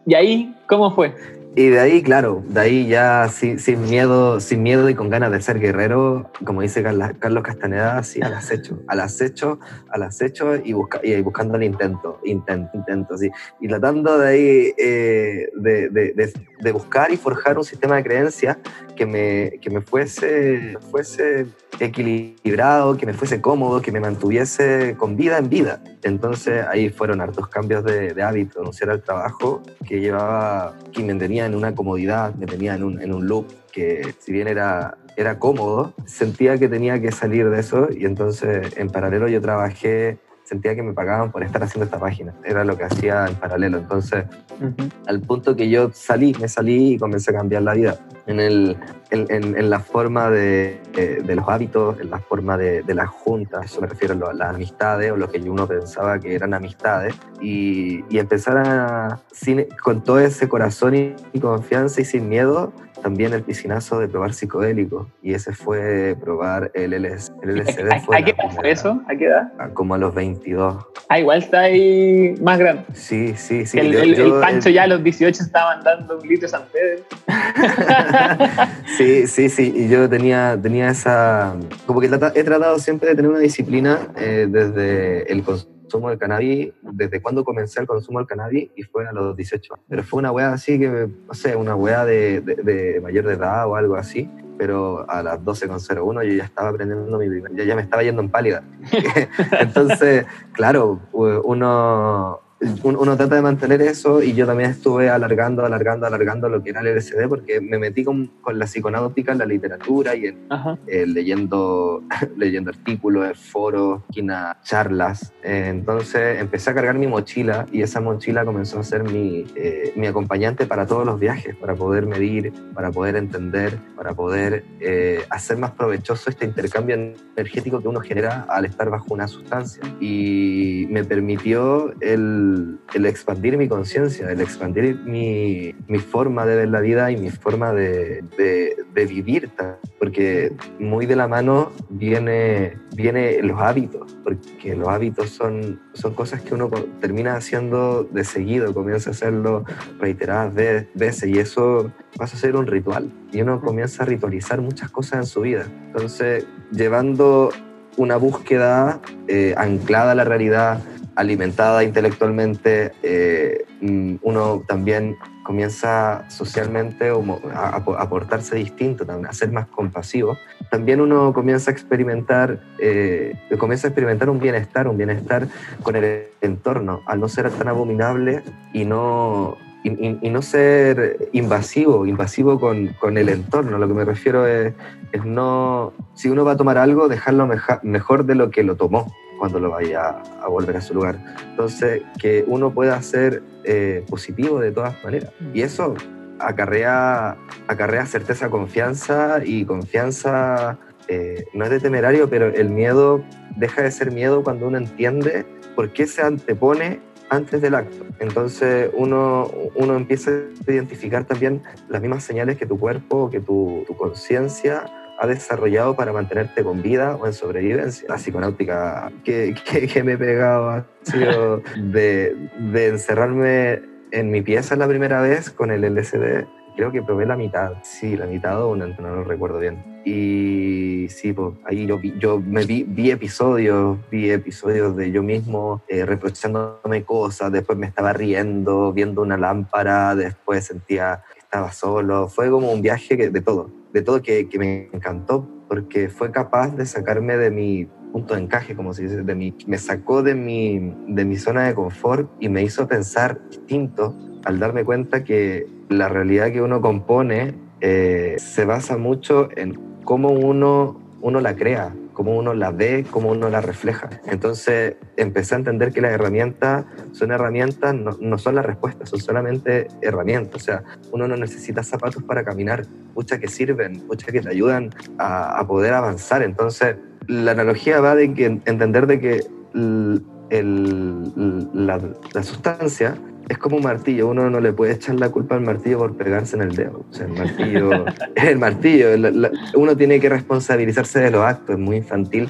E: ¿Y ahí cómo fue?
A: Y de ahí, claro, de ahí ya sin, sin, miedo, sin miedo y con ganas de ser guerrero, como dice Carlos Castaneda, sí, al acecho, al acecho, al acecho y, busca, y buscando el intento, intento, intento, sí. Y tratando de ahí eh, de, de, de, de, buscar y forjar un sistema de creencias que me, que me fuese, fuese equilibrado, que me fuese cómodo, que me mantuviese con vida en vida. Entonces ahí fueron hartos cambios de, de hábito, renunciar al trabajo que llevaba, que me tenía en una comodidad, me tenía en un, en un loop que si bien era, era cómodo, sentía que tenía que salir de eso y entonces en paralelo yo trabajé sentía que me pagaban por estar haciendo esta página. Era lo que hacía en paralelo. Entonces, uh -huh. al punto que yo salí, me salí y comencé a cambiar la vida. En, el, en, en, la forma de, de, de, los hábitos, en la forma de, de las juntas, eso me refiero a las amistades o lo que uno pensaba que eran amistades, y, y empezar a, sin, con todo ese corazón y confianza y sin miedo, también el piscinazo de probar psicodélico y ese fue probar el, LS, el LSD.
E: ¿A,
A: fue
E: ¿a qué edad fue eso? ¿A qué edad?
A: Como a los 22.
E: Ah, igual está ahí más grande.
A: Sí, sí, sí.
E: El,
A: yo,
E: el,
A: yo,
E: el Pancho ya a los 18 estaba dando un litro de San Pedro.
A: sí, sí, sí. Y yo tenía, tenía esa... Como que he tratado siempre de tener una disciplina eh, desde el consumo consumo del cannabis, desde cuando comencé el consumo del cannabis y fue a los 18 años. Pero fue una weá así que, no sé, una weá de, de, de, mayor de edad o algo así. Pero a las 12.01 yo ya estaba aprendiendo mi primer, ya, ya me estaba yendo en pálida. Entonces, claro, uno, uno trata de mantener eso y yo también estuve alargando, alargando, alargando lo que era el LSD porque me metí con, con la psiconáutica en la literatura y en, eh, leyendo, leyendo artículos, foros, charlas. Eh, entonces empecé a cargar mi mochila y esa mochila comenzó a ser mi, eh, mi acompañante para todos los viajes, para poder medir, para poder entender, para poder eh, hacer más provechoso este intercambio energético que uno genera al estar bajo una sustancia. Y me permitió el el, expandir mi conciencia, el expandir mi, mi, forma de ver la vida y mi forma de, de, de, vivir, porque muy de la mano viene, viene los hábitos, porque los hábitos son, son cosas que uno termina haciendo de seguido, comienza a hacerlo reiteradas veces y eso pasa a ser un ritual y uno comienza a ritualizar muchas cosas en su vida. Entonces, llevando una búsqueda eh, anclada a la realidad, alimentada intelectualmente, eh, uno también comienza socialmente a, a, portarse distinto, a ser más compasivo. También uno comienza a experimentar, eh, comienza a experimentar un bienestar, un bienestar con el entorno, al no ser tan abominable y no, y, no ser invasivo, invasivo con, con, el entorno. Lo que me refiero es, es, no, si uno va a tomar algo, dejarlo meja, mejor de lo que lo tomó cuando lo vaya a volver a su lugar. Entonces, que uno pueda ser eh, positivo de todas maneras. Y eso acarrea, acarrea certeza, confianza y confianza eh, no es de temerario, pero el miedo deja de ser miedo cuando uno entiende por qué se antepone antes del acto. Entonces uno, uno empieza a identificar también las mismas señales que tu cuerpo, que tu, tu conciencia ha desarrollado para mantenerte con vida o en sobrevivencia. La psiconáutica que, que, me he pegado ha sido de, de encerrarme en mi pieza la primera vez con el LSD creo que probé la mitad, sí, la mitad o no, no lo recuerdo bien. Y sí, pues ahí yo, vi, yo me vi, vi episodios, vi episodios de yo mismo eh, reprochándome cosas, después me estaba riendo, viendo una lámpara, después sentía que estaba solo. Fue como un viaje de todo, de todo que, que me encantó porque fue capaz de sacarme de mi punto de encaje, como se dice, de mi, me sacó de mi, de mi zona de confort y me hizo pensar distinto al darme cuenta que la realidad que uno compone eh, se basa mucho en cómo uno, uno la crea, cómo uno la ve, cómo uno la refleja. Entonces empecé a entender que las herramientas son herramientas, no, son las respuestas, son solamente herramientas. O sea, uno no necesita zapatos para caminar, muchas que sirven, muchas que te ayudan a, poder avanzar. Entonces la analogía va de que entender de que la, la sustancia es como un martillo, uno no le puede echar la culpa al martillo por pegarse en el dedo. O sea, el martillo es el martillo. uno tiene que responsabilizarse de los actos, es muy infantil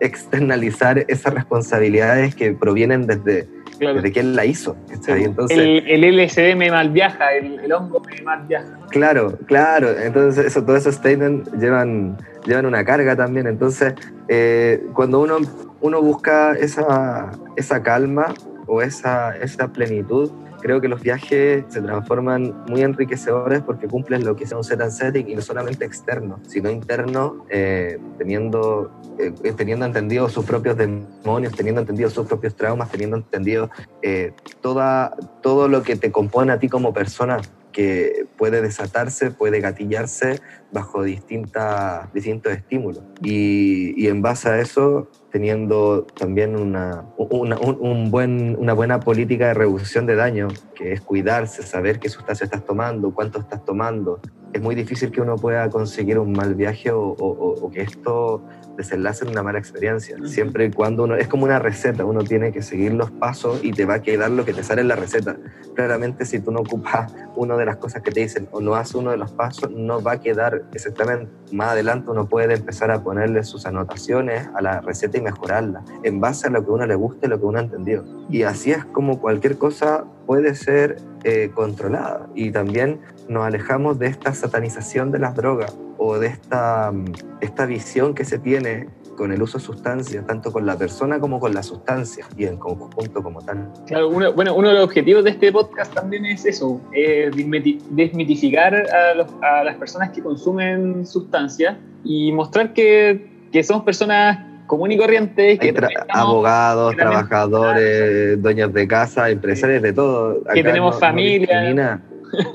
A: externalizar esas responsabilidades que provienen desde, desde quien la hizo.
E: Entonces, el, el, LSD me mal viaja, el, el, hongo me mal viaja.
A: Claro, claro. Entonces, eso, todos esos statements llevan, llevan una carga también. Entonces, eh, cuando uno, uno busca esa, esa calma, o esa, esa plenitud, creo que los viajes se transforman muy enriquecedores porque cumplen lo que es un set and setting y no solamente externo, sino interno, eh, teniendo, eh, teniendo entendido sus propios demonios, teniendo entendido sus propios traumas, teniendo entendido eh, toda, todo lo que te compone a ti como persona que puede desatarse, puede gatillarse bajo distintas, distintos estímulos. Y en base a eso, teniendo también una, un buen, una buena política de reducción de daño, que es cuidarse, saber qué sustancia estás tomando, cuánto estás tomando. Es muy difícil que uno pueda conseguir un mal viaje o que esto desenlace en una mala experiencia. Siempre y cuando uno, es como una receta, uno tiene que seguir los pasos y te va a quedar lo que te sale en la receta. Claramente si tú no ocupas una de las cosas que te dicen o no haces uno de los pasos, no va a quedar exactamente. Más adelante uno puede empezar a ponerle sus anotaciones a la receta y mejorarla en base a lo que uno le guste, lo que uno ha entendido. Y así es como cualquier cosa puede ser eh, controlada. Y también nos alejamos de esta satanización de las drogas o de esta, esta visión que se tiene con el uso de sustancias, tanto con la persona como con la sustancia y en conjunto como tal.
E: Claro, uno, bueno, uno de los objetivos de este podcast también es eso, es desmitificar a, los, a las personas que consumen sustancias y mostrar que, que somos personas comunes y corrientes. Que
A: abogados, trabajadores, dueños de casa, empresarios, de todo.
E: que tenemos familia.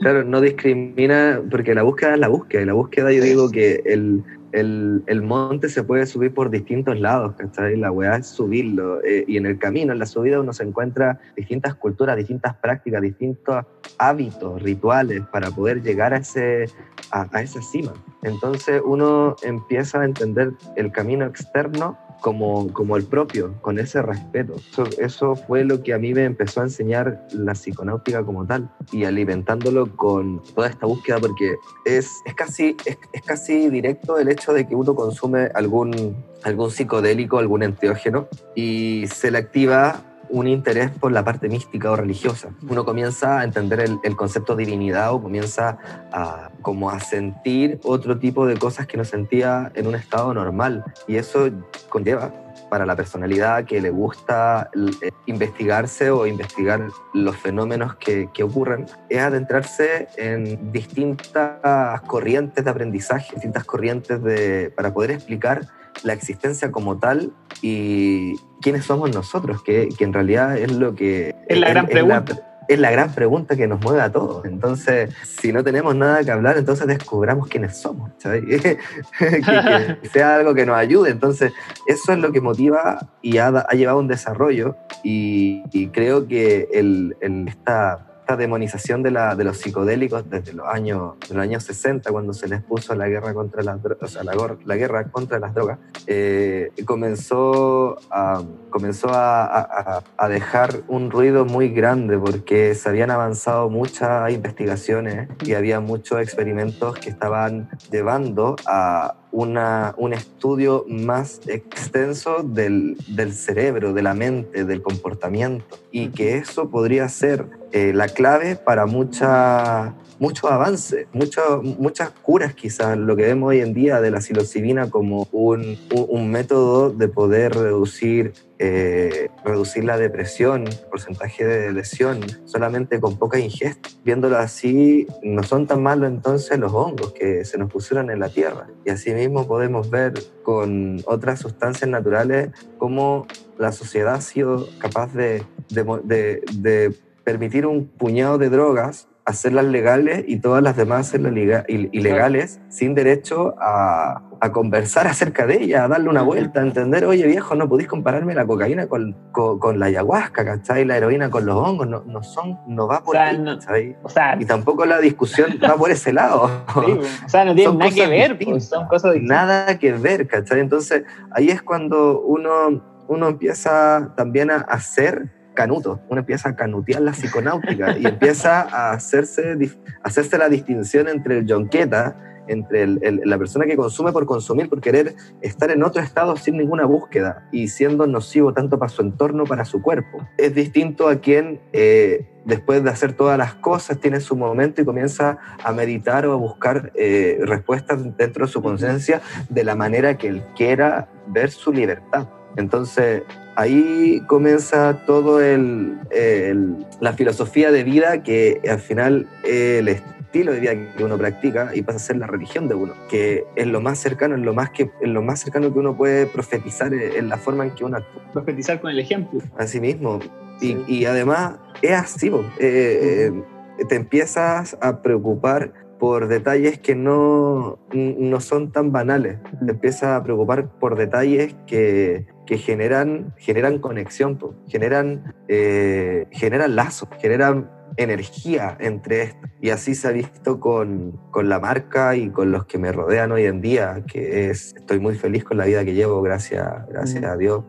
A: Claro, no discrimina, porque la búsqueda es la búsqueda. Y la búsqueda, yo digo que el, el, el monte se puede subir por distintos lados, ¿cachai? La weá es subirlo. Eh, y en el camino, en la subida, uno se encuentra distintas culturas, distintas prácticas, distintos hábitos, rituales para poder llegar a, ese, a, a esa cima. Entonces uno empieza a entender el camino externo como, como el propio, con ese respeto. Eso, eso, fue lo que a mí me empezó a enseñar la psiconáutica como tal y alimentándolo con toda esta búsqueda porque es, es, casi, es, es casi directo el hecho de que uno consume algún, algún psicodélico, algún enteógeno y se le activa un interés por la parte mística o religiosa. Uno comienza a entender el, concepto de divinidad o comienza a, como a sentir otro tipo de cosas que no sentía en un estado normal. Y eso conlleva para la personalidad que le gusta eh, investigarse o investigar los fenómenos que, que, ocurren, es adentrarse en distintas corrientes de aprendizaje, distintas corrientes de, para poder explicar la existencia como tal y quiénes somos nosotros, que, que en realidad es lo que...
E: Es la gran pregunta.
A: Es la, es la gran pregunta que nos mueve a todos. Entonces, si no tenemos nada que hablar, entonces descubramos quiénes somos, que, que, sea algo que nos ayude. Entonces, eso es lo que motiva y ha, ha llevado un desarrollo y, y creo que el, el, esta esta demonización de, la, de los psicodélicos desde los años, de los años 60, cuando se les puso la guerra contra las, dro- o sea, la, guerra contra las drogas, eh, comenzó, a, comenzó a- a dejar un ruido muy grande porque se habían avanzado muchas investigaciones y había muchos experimentos que estaban llevando a una, un estudio más extenso del, del cerebro, de la mente, del comportamiento, y que eso podría ser eh, la clave para mucha, mucho avance, mucho- muchas curas quizás, lo que vemos hoy en día de la psilocibina como un, un- método de poder reducir, eh, reducir la depresión, porcentaje de lesión, solamente con poca ingesta. Viéndolo así, no son tan malos entonces los hongos que se nos pusieron en la tierra. Y asimismo podemos ver con otras sustancias naturales cómo la sociedad ha sido capaz de, de de- de permitir un puñado de drogas, hacerlas legales y todas las demás hacerlas ilegales, sin derecho a, a conversar acerca de ellas, a darle una vuelta, a entender, oye viejo, no podéis compararme la cocaína con, con, con la ayahuasca, ¿cachai? La heroína con los hongos, no, no son, no va por
C: O sea,
A: ahí.
C: O sea,
A: Y tampoco la discusión va por ese lado.
C: sí, o sea, no tienen
A: Son
C: nada que ver, pues, son cosas distintas.
A: Nada que ver, ¿cachai? Entonces ahí es cuando uno, uno empieza también a hacer canuto, uno empieza a canutear la psiconáutica y empieza a hacerse, dif- hacerse la distinción entre el yonqueta, entre el- el- la persona que consume por consumir, por querer estar en otro estado sin ninguna búsqueda y siendo nocivo tanto para su entorno, para su cuerpo. Es distinto a quien eh, después de hacer todas las cosas tiene su momento y comienza a meditar o a buscar eh, respuestas dentro de su conciencia de la manera que él quiera ver su libertad. Entonces, ahí comienza todo el, el- la filosofía de vida que al final es el estilo de vida que uno practica y pasa a ser la religión de uno, que es lo más cercano, es lo más, que, es lo más cercano que uno puede profetizar en en la forma en que uno actúa
C: Profetizar con el ejemplo.
A: a sí mismo. Y,
C: Sí.
A: y además es así. Eh, eh, te empiezas a preocupar por detalles que no, no son tan banales. Te empiezas a preocupar por detalles que, que generan, generan conexión, generan, eh, generan lazos, generan energía entre esto. Y así se ha visto con, con la marca y con los que me rodean hoy en día, que es, estoy muy feliz con la vida que llevo, gracias, gracias a Dios.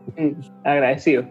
C: Agradecido.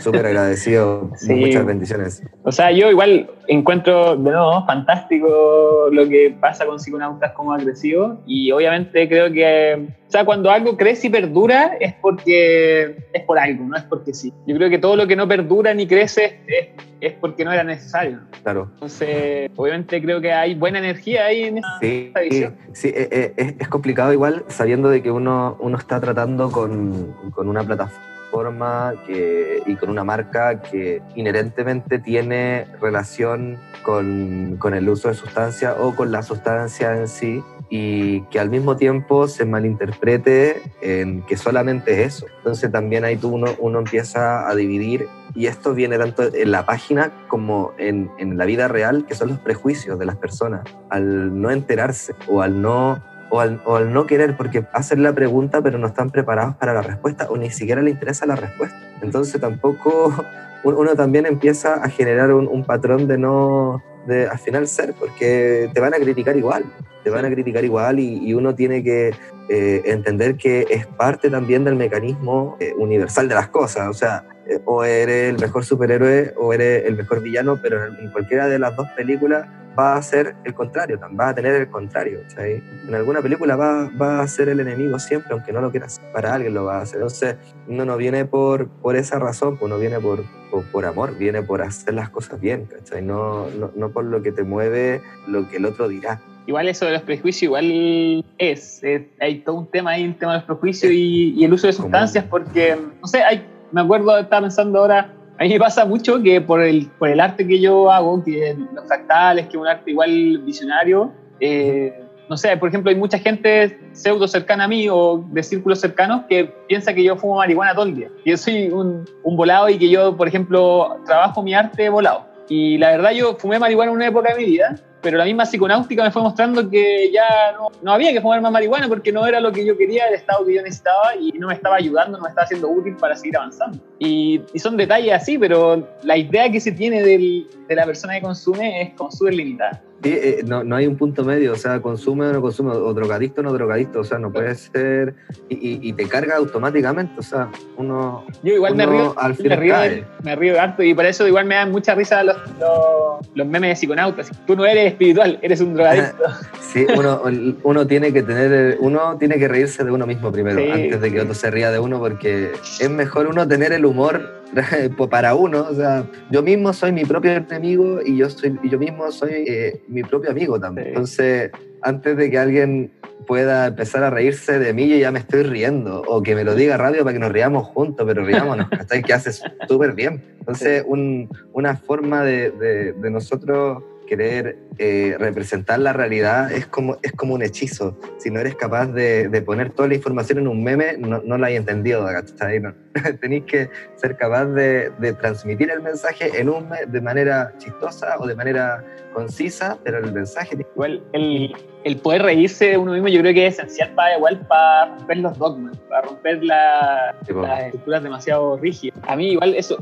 A: Súper agradecido,
C: Sí.
A: muchas bendiciones.
C: O sea, yo igual encuentro de nuevo fantástico lo que pasa con psiconautas como agresivo y obviamente creo que, o sea, cuando algo crece y perdura es porque es por algo, no es porque sí. Yo creo que todo lo que no perdura ni crece es, es porque no era necesario.
A: Claro.
C: Entonces, obviamente creo que hay buena energía ahí en esa,
A: Sí,
C: esa visión.
A: sí eh, eh, es, es complicado igual sabiendo de que uno, uno está tratando con, con una plataforma que, y con una marca que inherentemente tiene relación con, con el uso de sustancias o con la sustancia en sí y que al mismo tiempo se malinterprete en que solamente es eso. Entonces también ahí tú uno, uno empieza a dividir y esto viene tanto en la página como en, en la vida real, que son los prejuicios de las personas al no enterarse o al no, o al, o al no querer, porque hacen la pregunta pero no están preparados para la respuesta o ni siquiera les interesa la respuesta. Entonces tampoco un- uno también empieza a generar un patrón de no, de al final ser, porque te van a criticar igual, te van a criticar igual y, y uno tiene que eh, entender que es parte también del mecanismo eh, universal de las cosas, o sea, eh, o eres el mejor superhéroe o eres el mejor villano, pero en, en cualquiera de las dos películas va a ser el contrario, va a tener el contrario. En alguna película va, va a ser el enemigo siempre, aunque no lo quieras. Para alguien lo va a hacer. Entonces, uno no viene por, por esa razón, pues uno viene por, por, por amor, viene por hacer las cosas bien, ¿cachai? No, no, no por lo que te mueve lo que el otro dirá.
C: Igual eso de los prejuicios igual es, es- hay todo un tema ahí, un tema de los prejuicios y, y el uso de sustancias porque, no sé, hay, me acuerdo, estaba pensando ahora, a mí me pasa mucho que por el, por el arte que yo hago, que los fractales, que es un arte igual visionario, eh, no sé, por ejemplo, hay mucha gente pseudo cercana a mí o de círculos cercanos que piensa que yo fumo marihuana todo el día. Yo soy un, un volado y que yo, por ejemplo, trabajo mi arte volado. Y la verdad yo fumé marihuana en una época de mi vida, pero la misma psiconáutica me fue mostrando que ya no, no había que fumar más marihuana porque no era lo que yo quería, el estado que yo necesitaba y no me estaba ayudando, no me estaba haciendo útil para seguir avanzando. Y, y son detalles así, pero la idea que se tiene del, de la persona que consume es como súper limitada.
A: Sí, eh, no, no hay un punto medio, o sea, consume o no consume, o drogadicto o no drogadicto, o sea, no puede ser, y, y- y te carga automáticamente, o sea, uno...
C: Yo igual me
A: uno
C: río,
A: al
C: me río,
A: cae.
C: me río harto y por eso igual me dan mucha risa los, los, los memes de psiconautas. Tú no eres espiritual, eres un drogadicto.
A: Sí, uno, uno tiene que tener, uno tiene que reírse de uno mismo primero,
C: Sí,
A: antes de que
C: sí.
A: otro se ría de uno, porque es mejor uno tener el humor para uno, o sea, yo mismo soy mi propio enemigo y yo, soy, y yo mismo soy eh, mi propio amigo también.
C: Sí.
A: Entonces, antes de que alguien pueda empezar a reírse de mí, yo ya me estoy riendo, o que me lo diga rápido para que nos riamos juntos, pero riámonos, ¿cachai? Que hace súper bien. Entonces, un- una forma de, de- de nosotros querer eh, representar la realidad es como, es como un hechizo. Si no eres capaz de, de poner toda la información en un meme, no, no la hay entendido, ¿cachai? No. Tenéis que ser capaz de, de transmitir el mensaje en un de manera chistosa o de manera concisa, pero el mensaje
C: Igual el, el poder reírse de uno mismo yo creo que es esencial para igual para romper los dogmas, para romper la-
A: Tipo.
C: las estructuras demasiado rígidas. A mí igual eso,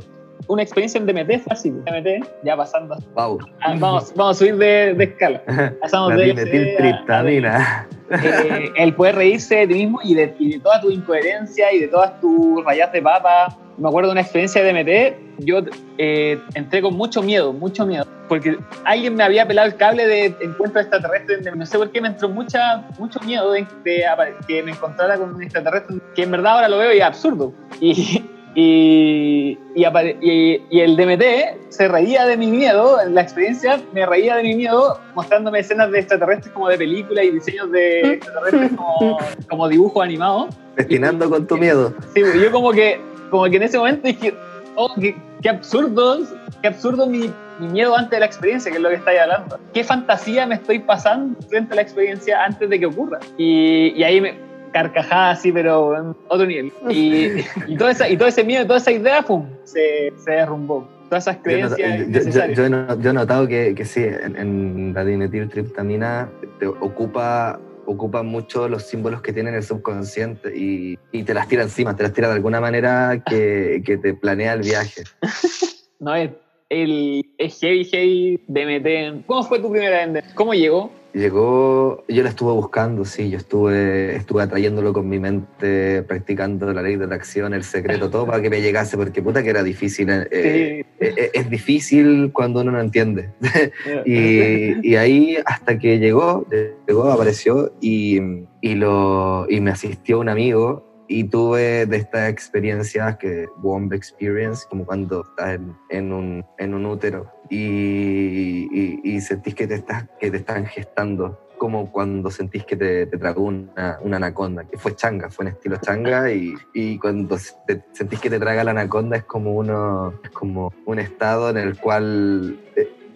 C: una experiencia en DMT fácil, DMT, ya pasando.
A: Wow.
C: Ah, vamos, vamos a subir de, de escala. Pasamos de
A: dimetiltriptamina.
C: eh, el poder reírse de ti mismo y de, y de toda tu incoherencia y de todas tus rayas de papa. Me acuerdo de una experiencia de DMT, yo eh, entré con mucho miedo, mucho miedo, porque alguien me había pelado el cable de encuentro extraterrestre, no sé por qué me entró mucha, mucho miedo de, de que me encontrara con un extraterrestre, que en verdad ahora lo veo y es absurdo. Y, y, y, y- y el DMT se reía de mi miedo, en la experiencia me reía de mi miedo mostrándome escenas de extraterrestres como de película y diseños de extraterrestres como, como dibujos animados.
A: Destinando con tu miedo.
C: Sí, yo como que, como que en ese momento dije, oh, qué, qué absurdo, qué absurdo mi, mi miedo antes de la experiencia, que es lo que estáis hablando. Qué fantasía me estoy pasando frente a la experiencia antes de que ocurra. Y, y ahí me carcajada así, pero en otro nivel. Y, y, todo esa, y todo ese miedo, toda esa idea, pum, se, se derrumbó. Todas esas creencias
A: yo- yo- yo yo he notado que, que sí, en, en la dimetiltriptamina te ocupa, ocupa mucho los símbolos que tiene en el subconsciente y, y te las tira encima, te las tira de alguna manera que, que te planea el viaje.
C: No, es, el, es heavy, heavy DMT. ¿Cómo fue tu primera vez? ¿Cómo llegó?
A: Llegó, yo la estuve buscando, sí, yo estuve, estuve atrayéndolo con mi mente, practicando la ley de atracción, el secreto, todo para que me llegase, porque puta que era difícil. eh, eh, eh, es difícil cuando uno no entiende. Y, y ahí hasta que llegó, llegó, apareció y, y, lo, y me asistió un amigo y tuve de estas experiencias que Womb Experience, como cuando estás en, un, en un útero y, y, sentís que te, estás, que te están gestando, como cuando sentís que te, te tragó una, una anaconda, que fue changa, fue en estilo changa y, y cuando te- sentís que te traga la anaconda es como, uno, es como un estado en el cual...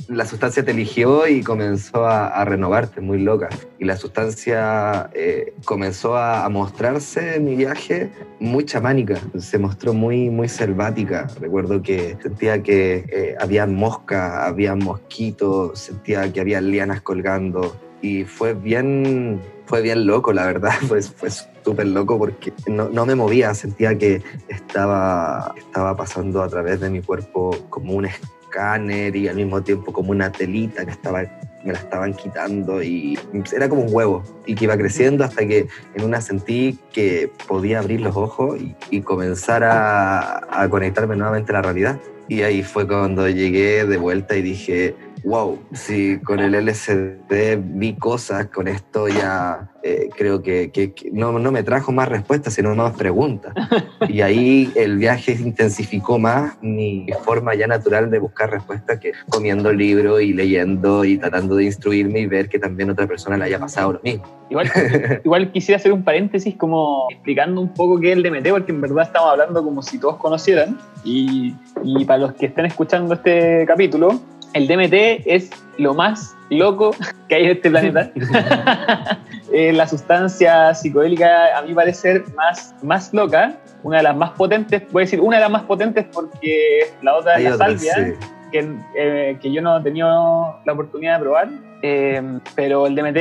A: la sustancia te eligió y comenzó a, renovarte, muy loca. Y la sustancia eh, comenzó a, mostrarse en mi viaje muy chamánica, se mostró muy, muy selvática. Recuerdo que sentía que eh, había mosca, había mosquitos, sentía que había lianas colgando. Y fue bien, fue bien loco, la verdad. Pues fue súper loco porque no, no me movía, sentía que estaba, estaba pasando a través de mi cuerpo como un escáner y al mismo tiempo como una telita que estaba, me la estaban quitando y era como un huevo y que iba creciendo hasta que en una sentí que podía abrir los ojos y, comenzar a, a conectarme nuevamente a la realidad. Y ahí fue cuando llegué de vuelta y dije, wow, si con el LSD vi cosas, con esto ya eh, creo que, que- que no, no me trajo más respuestas, sino más preguntas. Y ahí el viaje intensificó más mi forma ya natural de buscar respuestas que comiendo libros y leyendo y tratando de instruirme y ver que también otra persona le haya pasado lo mismo.
C: Igual, igual quisiera hacer un paréntesis como explicando un poco qué es el DMT, porque en verdad estamos hablando como si todos conocieran. Y, y para los que estén escuchando este capítulo, el DMT es lo más loco que hay en este planeta. Eh, la sustancia psicodélica, a mi parecer, más, más loca, una de las más potentes, voy a decir una de las más potentes porque la otra es la salvia
A: sí.
C: que, eh, que yo no he tenido la oportunidad de probar, eh, pero el DMT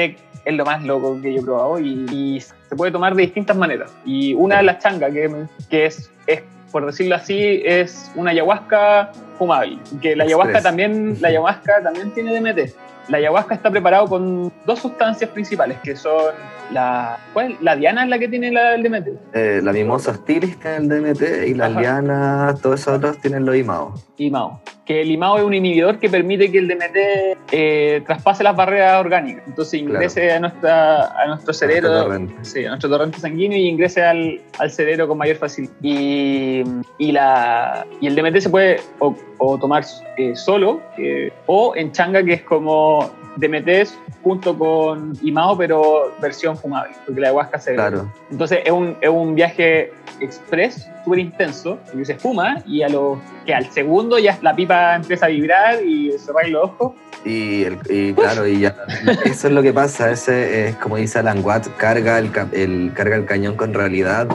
C: es lo más loco que yo he probado y, y se puede tomar de distintas maneras. Y una de las changas, que, que es, es, por decirlo así, es una ayahuasca fumable. Que la ayahuasca, también, la ayahuasca también tiene DMT. La ayahuasca está preparado con dos sustancias principales, que son la... ¿Cuál? La diana es la que tiene la, el DMT.
A: Eh, la mimosa stilis tiene el DMT y las
C: Ajá.
A: lianas, todos esos otros tienen los imados.
C: IMAO. Que el IMAO es un inhibidor que permite que el DMT eh, traspase las barreras orgánicas. Entonces ingrese a, nuestra, a nuestro cerebro, sí, a nuestro torrente sanguíneo y ingrese al, al cerebro con mayor facilidad. Y, y, la, y el DMT se puede o, o tomar eh, solo eh, o en changa, que es como DMT junto con IMAO, pero versión fumable, porque la ayahuasca se
A: Claro.
C: entonces es un, es un viaje express, súper intenso, porque se fuma y a lo que al segundo ya la pipa empieza a vibrar y cerrar los ojos.
A: Y, el- y claro, y ya, eso es lo que pasa. Ese es, como dice Alan Watts, carga el, ca- el- carga el cañón con realidad,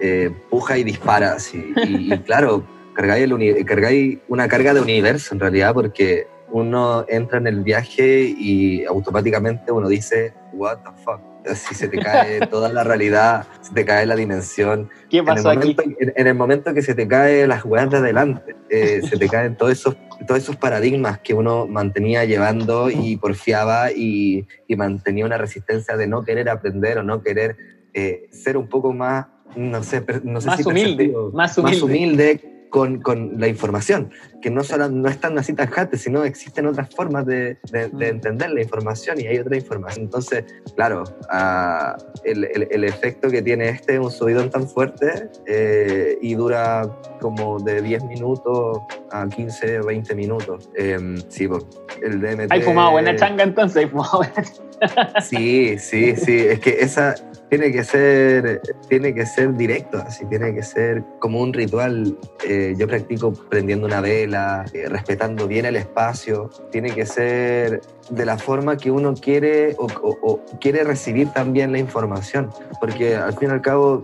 A: eh, puja y dispara. así. Y, y claro, cargáis, el cargáis una carga de universo en realidad, porque uno entra en el viaje y automáticamente uno dice, what the fuck. Así se te cae toda la realidad, se te cae la dimensión,
C: ¿Qué
A: en el,
C: pasó aquí?
A: momento, en, en el momento que se te caen las weas de adelante, eh, se te caen todos esos, todos esos paradigmas que uno mantenía llevando y porfiaba y, y mantenía una resistencia de no querer aprender o no querer eh, ser un poco más, no sé, no sé
C: Más
A: si
C: humilde, más humilde.
A: humilde con, con la información, que no, solo, no es tan así tajante, sino existen otras formas de, de- de
C: Mm.
A: entender la información y hay otra información. Entonces, claro, ah, el, el- el efecto que tiene este es un subidón tan fuerte eh, y dura como de 10 minutos a 15, 20 minutos. Em, sí, po, el DMT...
C: Hay fumado buena changa entonces, hay fumado buena changa.
A: Sí, sí, sí. Es que esa tiene que ser, tiene que ser directo, así tiene que ser como un ritual. Eh, yo practico prendiendo una vela, eh, respetando bien el espacio. Tiene que ser de la forma que uno quiere o, quiere recibir también la información, porque al fin y al cabo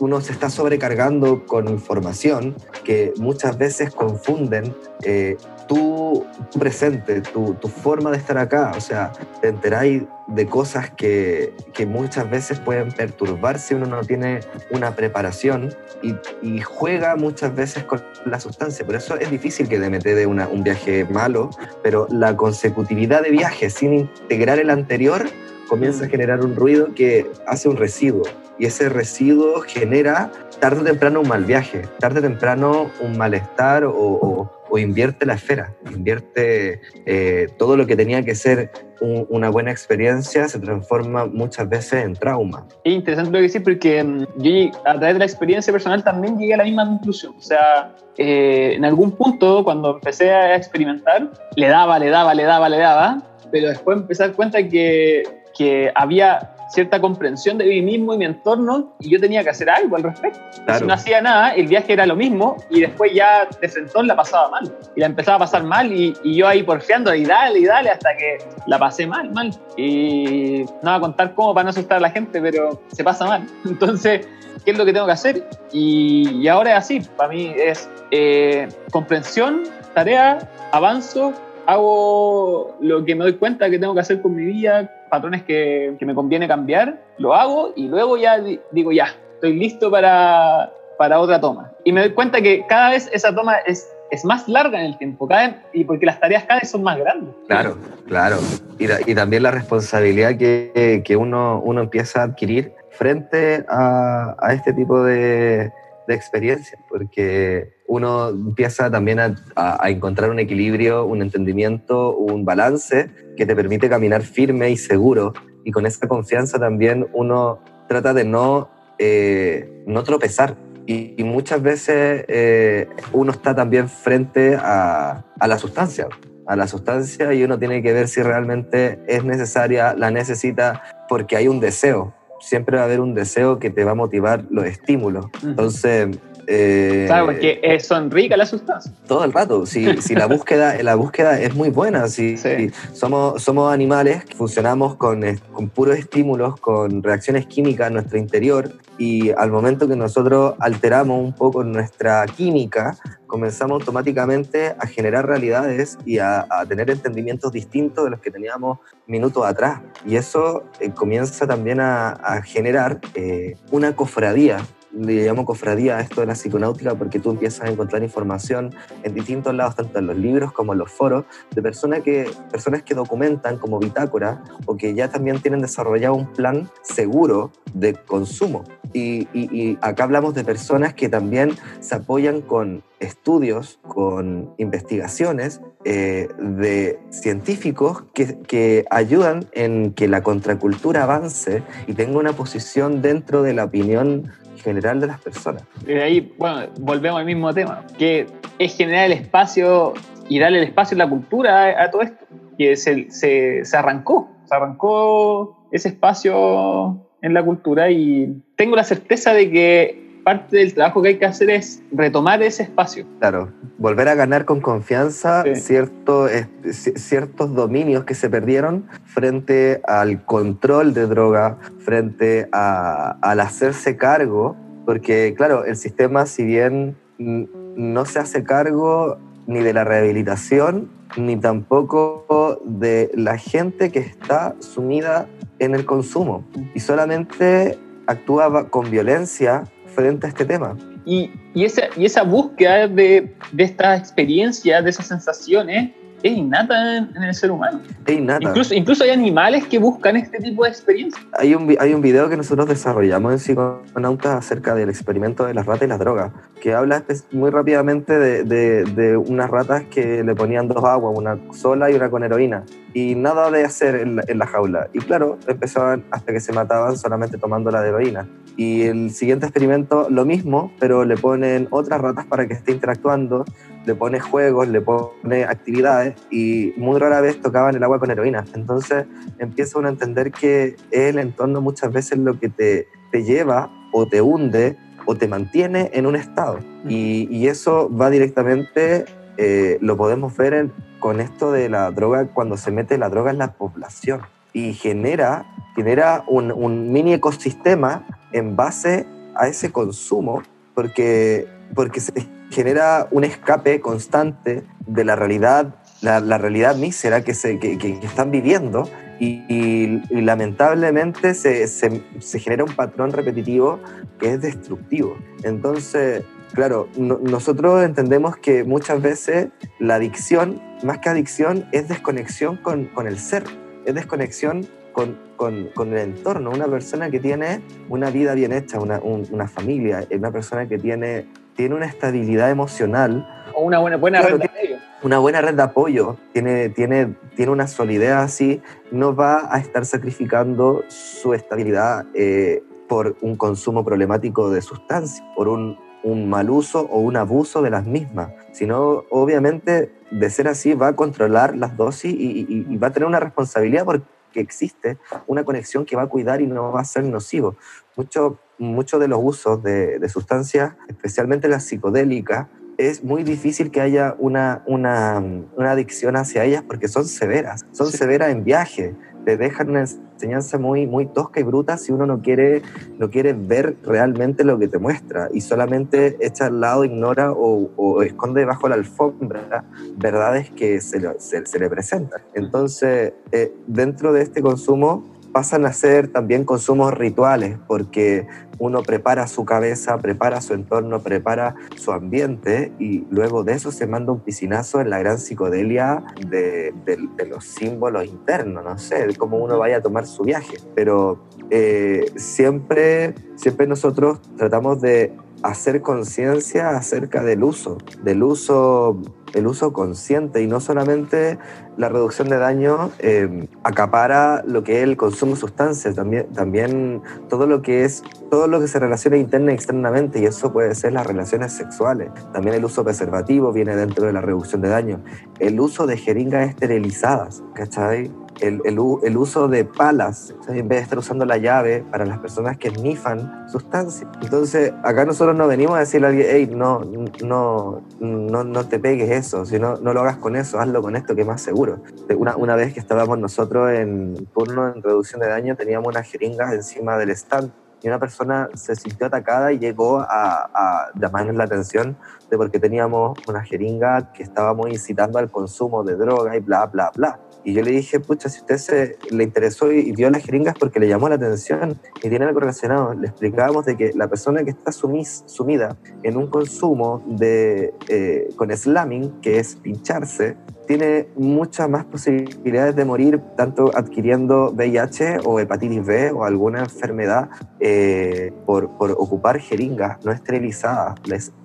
A: uno se está sobrecargando con información que muchas veces confunden eh, tu, presente, tu, tu forma de estar acá. O sea, te enteráis de cosas que, que muchas veces pueden perturbar si uno no tiene una preparación y, juega muchas veces con la sustancia. Por eso es difícil que DMT de una, un viaje malo, pero la consecutividad de viajes sin integrar el anterior comienza a generar un ruido que hace un residuo. Y ese residuo genera tarde o temprano un mal viaje, tarde o temprano un malestar o, o- o invierte la esfera, invierte eh, todo lo que tenía que ser un- una buena experiencia, se transforma muchas veces en trauma.
C: Es interesante lo que decís porque mm, yo a través de la experiencia personal también llegué a la misma conclusión. O sea, eh, en algún punto cuando empecé a experimentar, le daba, le daba, le daba, le daba, pero después empecé a dar cuenta que, que había cierta comprensión de mí mismo y mi entorno y yo tenía que hacer algo al respecto.
A: Claro.
C: Si no hacía nada, el viaje era lo mismo y después ya de frentón la pasaba mal. Y la empezaba a pasar mal y, y yo ahí porfiando y dale y dale hasta que la pasé mal, mal. Y no voy a contar cómo para no asustar a la gente, pero se pasa mal. Entonces, ¿qué es lo que tengo que hacer? Y, y ahora es así. Para mí es eh, comprensión, tarea, avanzo, hago lo que me doy cuenta que tengo que hacer con mi vida, patrones que, que me conviene cambiar, lo hago y luego ya di- digo, ya, estoy listo para, para otra toma. Y me doy cuenta que cada vez esa toma es, es más larga en el tiempo, vez, y porque las tareas cada vez son más grandes.
A: Claro, claro. Y, y también la responsabilidad que, que uno, uno empieza a adquirir frente a, a este tipo de, de experiencias, porque uno empieza también a- a encontrar un equilibrio, un entendimiento, un balance que te permite caminar firme y seguro. Y con esa confianza también uno trata de no, eh, no tropezar. Y, y muchas veces eh, uno está también frente a, a la sustancia a la sustancia y uno tiene que ver si realmente es necesaria, la necesita, porque hay un deseo. Siempre va a haber un deseo que te va a motivar los estímulos. Entonces, eh,
C: Claro, porque son ricas las sustancias.
A: todo el rato. Si, si la, búsqueda, la búsqueda es muy buena, si,
C: Sí.
A: si somos, somos animales, que funcionamos con, con puros estímulos, con reacciones químicas en nuestro interior, y al momento que nosotros alteramos un poco nuestra química comenzamos automáticamente a generar realidades y a, tener entendimientos distintos de los que teníamos minutos atrás. Y eso eh, comienza también a, a generar eh, una cofradía le llamo cofradía a esto de la psiconáutica porque tú empiezas a encontrar información en distintos lados, tanto en los libros como en los foros, de personas que, personas que documentan como bitácora o que ya también tienen desarrollado un plan seguro de consumo. Y, y, acá hablamos de personas que también se apoyan con estudios, con investigaciones eh, de científicos que, que, ayudan en que la contracultura avance y tenga una posición dentro de la opinión general de las personas.
C: Y de ahí, bueno, volvemos al mismo tema, que es generar el espacio y darle el espacio y la cultura a, todo esto, que se, se, se arrancó, se arrancó ese espacio en la cultura y tengo la certeza de que parte del trabajo que hay que hacer es retomar ese espacio.
A: Claro, volver a ganar con confianza sí. cierto, eh, ciertos dominios que se perdieron frente al control de droga, frente a, al hacerse cargo, porque claro, el sistema si bien no se hace cargo ni de la rehabilitación, ni tampoco de la gente que está sumida en el consumo y solamente actúa con violencia frente a este tema.
C: Y, y, esa, y esa búsqueda de, de estas experiencias, de esas sensaciones, es innata en, en, el ser humano.
A: Es innata.
C: Incluso, incluso hay animales que buscan este tipo de experiencias.
A: Hay un, hay un video que nosotros desarrollamos en Psiconautas acerca del experimento de las ratas y las drogas, que habla muy rápidamente de, de, de unas ratas que le ponían dos aguas, una sola y una con heroína, y nada de hacer en la, en la jaula. Y claro, empezaban hasta que se mataban solamente tomando la de heroína. Y el siguiente experimento, lo mismo, pero le ponen otras ratas para que esté interactuando, le pone juegos, le pone actividades y muy rara vez tocaban el agua con heroína. Entonces empieza uno a entender que el entorno muchas veces lo que te, te lleva o te hunde o te mantiene en un estado. Y, y eso va directamente, eh, lo podemos ver en, con esto de la droga, cuando se mete la droga en la población y genera, genera un, un mini ecosistema en base a ese consumo, porque, porque se genera un escape constante de la realidad, la, la realidad mísera que, se, que, están viviendo y, lamentablemente se, se, genera un patrón repetitivo que es destructivo. Entonces, claro, no, nosotros entendemos que muchas veces la adicción, más que adicción, es desconexión con, con el ser, es desconexión con, con, con, el entorno, una persona que tiene una vida bien hecha, una, un, una familia, una persona que tiene, tiene una estabilidad emocional.
C: O una buena, buena claro, red de apoyo.
A: Una buena red de apoyo, tiene, tiene, tiene una solidez así, no va a estar sacrificando su estabilidad eh, por un consumo problemático de sustancias, por un, un mal uso o un abuso de las mismas, sino obviamente de ser así va a controlar las dosis y, y, y va a tener una responsabilidad porque que existe una conexión que va a cuidar y no va a ser nocivo. Muchos mucho de los usos de, de, sustancias, especialmente las psicodélicas, es muy difícil que haya una, una, una adicción hacia ellas porque son severas, son sí. severas en viaje, te dejan una enseñanza muy, muy tosca y bruta si uno no quiere, no quiere ver realmente lo que te muestra y solamente echa al lado, ignora o, o esconde bajo la alfombra verdades que se le, se le presentan. Entonces, eh, dentro de este consumo pasan a ser también consumos rituales, porque uno prepara su cabeza, prepara su entorno, prepara su ambiente y luego de eso se manda un piscinazo en la gran psicodelia de, de, de los símbolos internos, no sé, de cómo uno vaya a tomar su viaje. Pero eh, siempre, siempre nosotros tratamos de hacer conciencia acerca del uso, del uso, el uso consciente y no solamente la reducción de daño eh, acapara lo que es el consumo de sustancias, también, también todo lo que es todo lo que se relaciona interna y externamente y eso puede ser las relaciones sexuales. También el uso preservativo viene dentro de la reducción de daño. El uso de jeringas esterilizadas, ¿cachai? El, el, el, uso de palas, ¿sí? en vez de estar usando la llave para las personas que nifan sustancias. Entonces, acá nosotros no venimos a decirle a alguien, hey, no, no, no, no te pegues eso, sino no lo hagas con eso, hazlo con esto que es más seguro. Una, una vez que estábamos nosotros en turno en reducción de daño, teníamos una jeringa encima del stand y una persona se sintió atacada y llegó a, a llamarnos la atención de porque teníamos una jeringa que estábamos incitando al consumo de droga y bla, bla, bla. Y yo le dije, pucha, si usted se le interesó y vio las jeringas porque le llamó la atención y tiene algo relacionado, le explicábamos de que la persona que está sumis, sumida en un consumo de, eh, con slamming, que es pincharse, tiene muchas más posibilidades de morir, tanto adquiriendo VIH o hepatitis B o alguna enfermedad eh, por, por, ocupar jeringas no esterilizadas.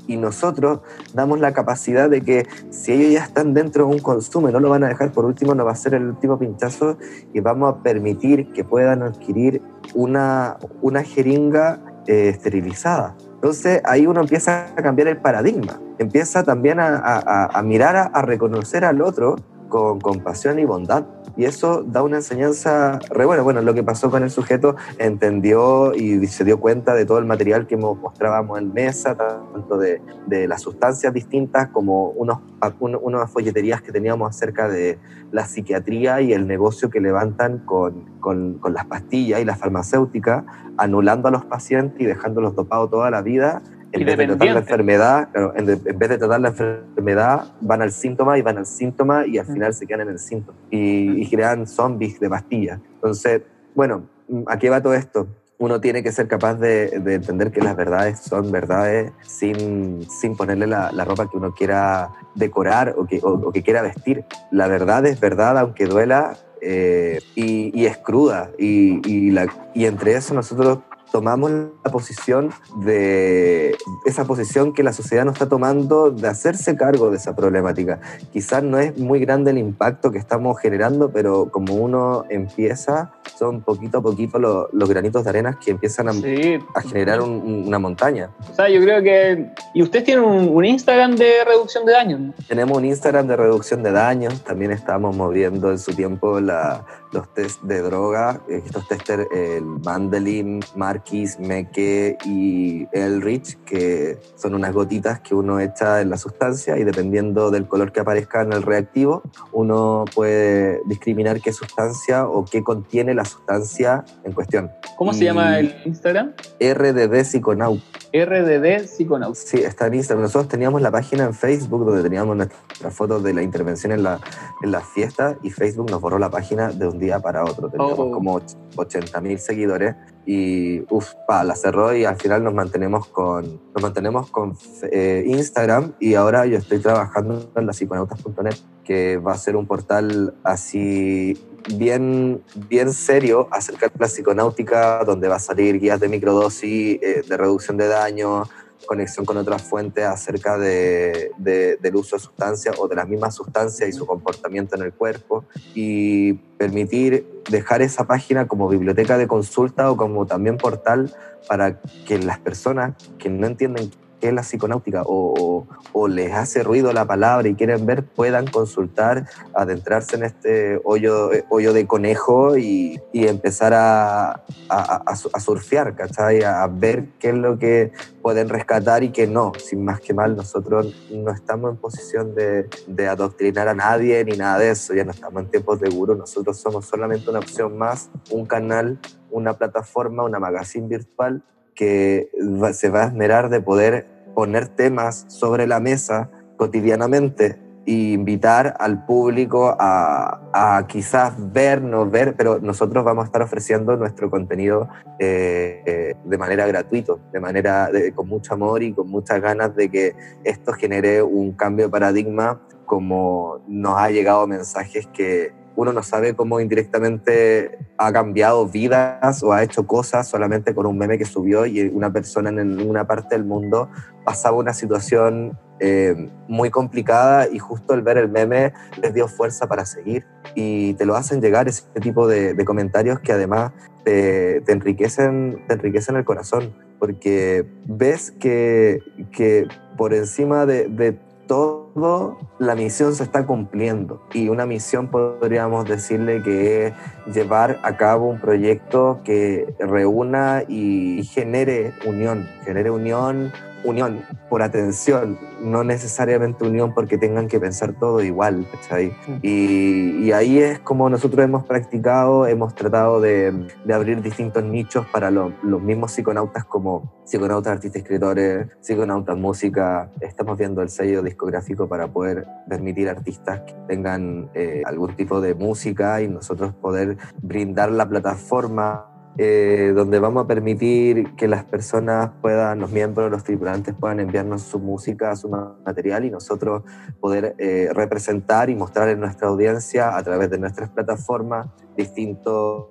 A: Y nosotros damos la capacidad de que si ellos ya están dentro de un consumo no lo van a dejar por último, no va a ser el último pinchazo y vamos a permitir que puedan adquirir una, una jeringa eh, esterilizada. Entonces ahí uno empieza a cambiar el paradigma, empieza también a, mirar, a, reconocer al otro con compasión y bondad. Y eso da una enseñanza re buena. Bueno, lo que pasó con el sujeto entendió y se dio cuenta de todo el material que mostrábamos en mesa, tanto de, de las sustancias distintas como unos, un, unas folleterías que teníamos acerca de la psiquiatría y el negocio que levantan con, con, con las pastillas y la farmacéutica, anulando a los pacientes y dejándolos dopados toda la vida en vez de tratar la enfermedad, claro, en, vez de tratar la enfermedad, van al síntoma y van al síntoma y al final se quedan en el síntoma y, y crean zombies de pastillas. Entonces, bueno, ¿a qué va todo esto? Uno tiene que ser capaz de, de entender que las verdades son verdades sin, sin ponerle la, la, ropa que uno quiera decorar o que, o, o que quiera vestir. La verdad es verdad, aunque duela, eh, y, y, es cruda. Y, y, la, y entre eso nosotros tomamos la posición de esa posición que la sociedad no está tomando de hacerse cargo de esa problemática. Quizás no es muy grande el impacto que estamos generando, pero como uno empieza, son poquito a poquito los, los granitos de arena que empiezan a, sí. a generar un, una montaña.
C: O sea, yo creo que... ¿Y ustedes tienen un, un Instagram de reducción de daños? ¿no?
A: Tenemos un Instagram de reducción de daños, también estamos moviendo en su tiempo la, los test de droga, estos testers, el Mandelin, Marquis, Meque y Elrich, que son unas gotitas que uno echa en la sustancia y dependiendo del color que aparezca en el reactivo, uno puede discriminar qué sustancia o qué contiene la sustancia en cuestión.
C: ¿Cómo y se llama el Instagram?
A: RDD Psiconaut.
C: RDD Psiconaut.
A: Sí, está en Instagram. Nosotros teníamos la página en Facebook donde teníamos nuestras fotos de la intervención en la, en la fiesta y Facebook nos borró la página de un día para otro. Teníamos oh. como 80 mil seguidores y uf, pa, la cerró y al final nos mantenemos con, nos mantenemos con eh, Instagram y ahora yo estoy trabajando en la psiconautas.net que va a ser un portal así bien, bien serio acerca de la psiconáutica donde va a salir guías de microdosis, eh, de reducción de daño, conexión con otras fuentes acerca de, de, del uso de sustancias o de las mismas sustancias y su comportamiento en el cuerpo y permitir dejar esa página como biblioteca de consulta o como también portal para que las personas que no entienden qué es la psiconáutica o, o, les hace ruido la palabra y quieren ver, puedan consultar, adentrarse en este hoyo, hoyo de conejo y, empezar a, a, a, surfear, ¿cachai? A ver qué es lo que pueden rescatar y qué no. Sin más que mal, nosotros no estamos en posición de, de adoctrinar a nadie ni nada de eso, ya no estamos en tiempos de gurú, nosotros somos solamente una opción más, un canal, una plataforma, una magazine virtual que se va a esmerar de poder poner temas sobre la mesa cotidianamente e invitar al público a, a, quizás vernos, ver, pero nosotros vamos a estar ofreciendo nuestro contenido eh, eh, de manera gratuita, de manera con mucho amor y con muchas ganas de que esto genere un cambio de paradigma como nos ha llegado mensajes que uno no sabe cómo indirectamente ha cambiado vidas o ha hecho cosas solamente con un meme que subió y una persona en una parte del mundo pasaba una situación eh, muy complicada y justo el ver el meme les dio fuerza para seguir. Y te lo hacen llegar ese tipo de, comentarios que además te, enriquecen, te enriquecen el corazón porque ves que, que por encima de todo la misión se está cumpliendo. Y una misión podríamos decirle que es llevar a cabo un proyecto que reúna y genere unión, genere unión unión por atención, no necesariamente unión porque tengan que pensar todo igual, ¿cachai? Y, y ahí es como nosotros hemos practicado, hemos tratado de, de abrir distintos nichos para lo- los mismos psiconautas como psiconautas, artistas, escritores, psiconautas, música. Estamos viendo el sello discográfico para poder permitir artistas que tengan eh, algún tipo de música y nosotros poder brindar la plataforma eh, donde vamos a permitir que las personas puedan, los miembros, los tripulantes puedan enviarnos su música, su material y nosotros poder eh, representar y mostrar en nuestra audiencia a través de nuestras plataformas distintos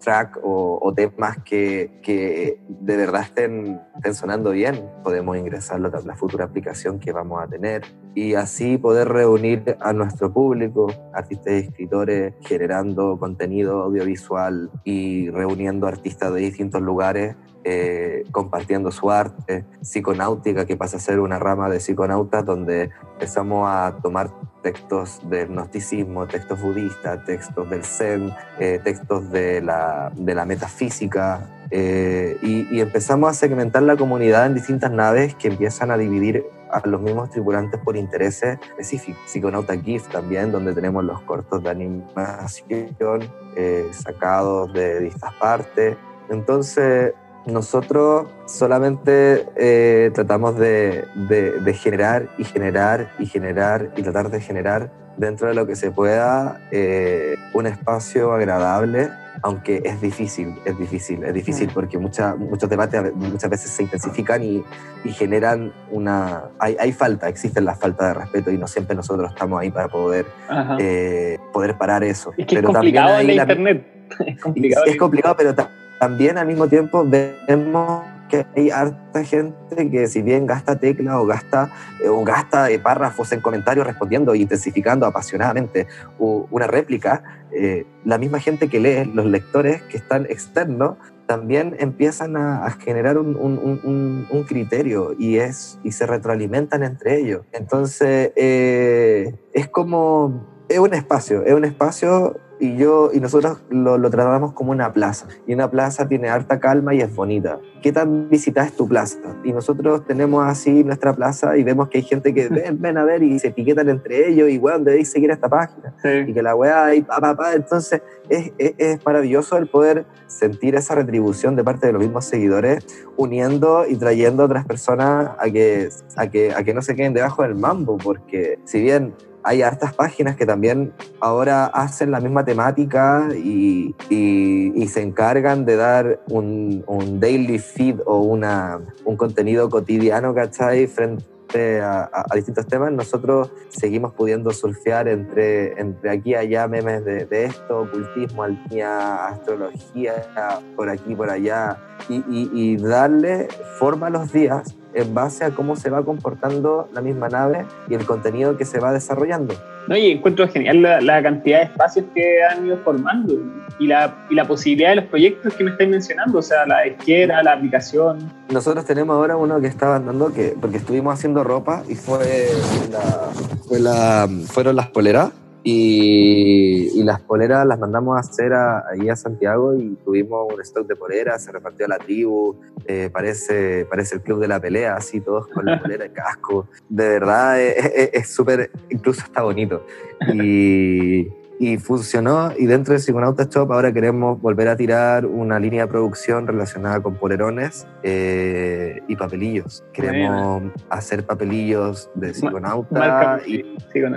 A: tracks o, o temas que, que de verdad estén, estén sonando bien. Podemos ingresarlo a la futura aplicación que vamos a tener y así poder reunir a nuestro público, artistas y escritores, generando contenido audiovisual y reuniendo artistas de distintos lugares eh, compartiendo su arte, psiconáutica, que pasa a ser una rama de psiconautas donde empezamos a tomar textos del gnosticismo, textos budistas, textos del zen, eh, textos de la, de la metafísica, eh, y, y empezamos a segmentar la comunidad en distintas naves que empiezan a dividir a los mismos tripulantes por intereses específicos. Psiconauta GIF también, donde tenemos los cortos de animación eh, sacados de distintas partes. Entonces, nosotros solamente eh, tratamos de, de, de, generar y generar y generar y tratar de generar dentro de lo que se pueda eh, un espacio agradable, aunque es difícil, es difícil, es difícil porque mucha, muchos debates muchas veces se intensifican y, y generan una... Hay, hay, falta, existe la falta de respeto y no siempre nosotros estamos ahí para poder, eh, poder parar eso.
C: Es que pero es complicado también en la internet.
A: Es complicado, es complicado pero también al mismo tiempo vemos que hay harta gente que si bien gasta teclas o gasta, eh, o gasta eh, párrafos en comentarios respondiendo e intensificando apasionadamente una réplica, eh, la misma gente que lee, los lectores que están externos, también empiezan a, a generar un, un, un, un, criterio y, es, y se retroalimentan entre ellos. Entonces, es como, es un espacio, es un espacio y yo y nosotros lo, lo, tratamos como una plaza y una plaza tiene harta calma y es bonita ¿qué tan visitada es tu plaza? y nosotros tenemos así nuestra plaza y vemos que hay gente que ven, ven a ver y se etiquetan entre ellos y weón debéis seguir esta página sí. y que la weá y pa, pa, pa. entonces es, es, es, maravilloso el poder sentir esa retribución de parte de los mismos seguidores uniendo y trayendo a otras personas a que, a que, a que no se queden debajo del mambo porque si bien hay hartas páginas que también ahora hacen la misma temática y, y, y se encargan de dar un, un, daily feed o una, un contenido cotidiano, ¿cachai? Frente a, a, a, distintos temas, nosotros seguimos pudiendo surfear entre, entre aquí y allá memes de, de esto, ocultismo, alquimia, astrología, por aquí, por allá, y, y, y darle forma a los días en base a cómo se va comportando la misma nave y el contenido que se va desarrollando.
C: No, y encuentro genial la, la, cantidad de espacios que han ido formando y la, y la posibilidad de los proyectos que me estáis mencionando, o sea, la izquierda, la aplicación.
A: Nosotros tenemos ahora uno que estaba andando, que, porque estuvimos haciendo ropa y fue, la, fue la, fueron las poleras. Y, y, las poleras las mandamos a hacer ahí a Santiago y tuvimos un stock de poleras, se repartió a la tribu, eh, parece, parece el club de la pelea, así todos con la polera de casco. De verdad es súper, incluso está bonito. Y, y funcionó y dentro de Psiconauta Shop ahora queremos volver a tirar una línea de producción relacionada con polerones eh, y papelillos. Queremos Buena. hacer papelillos de Psiconauta y,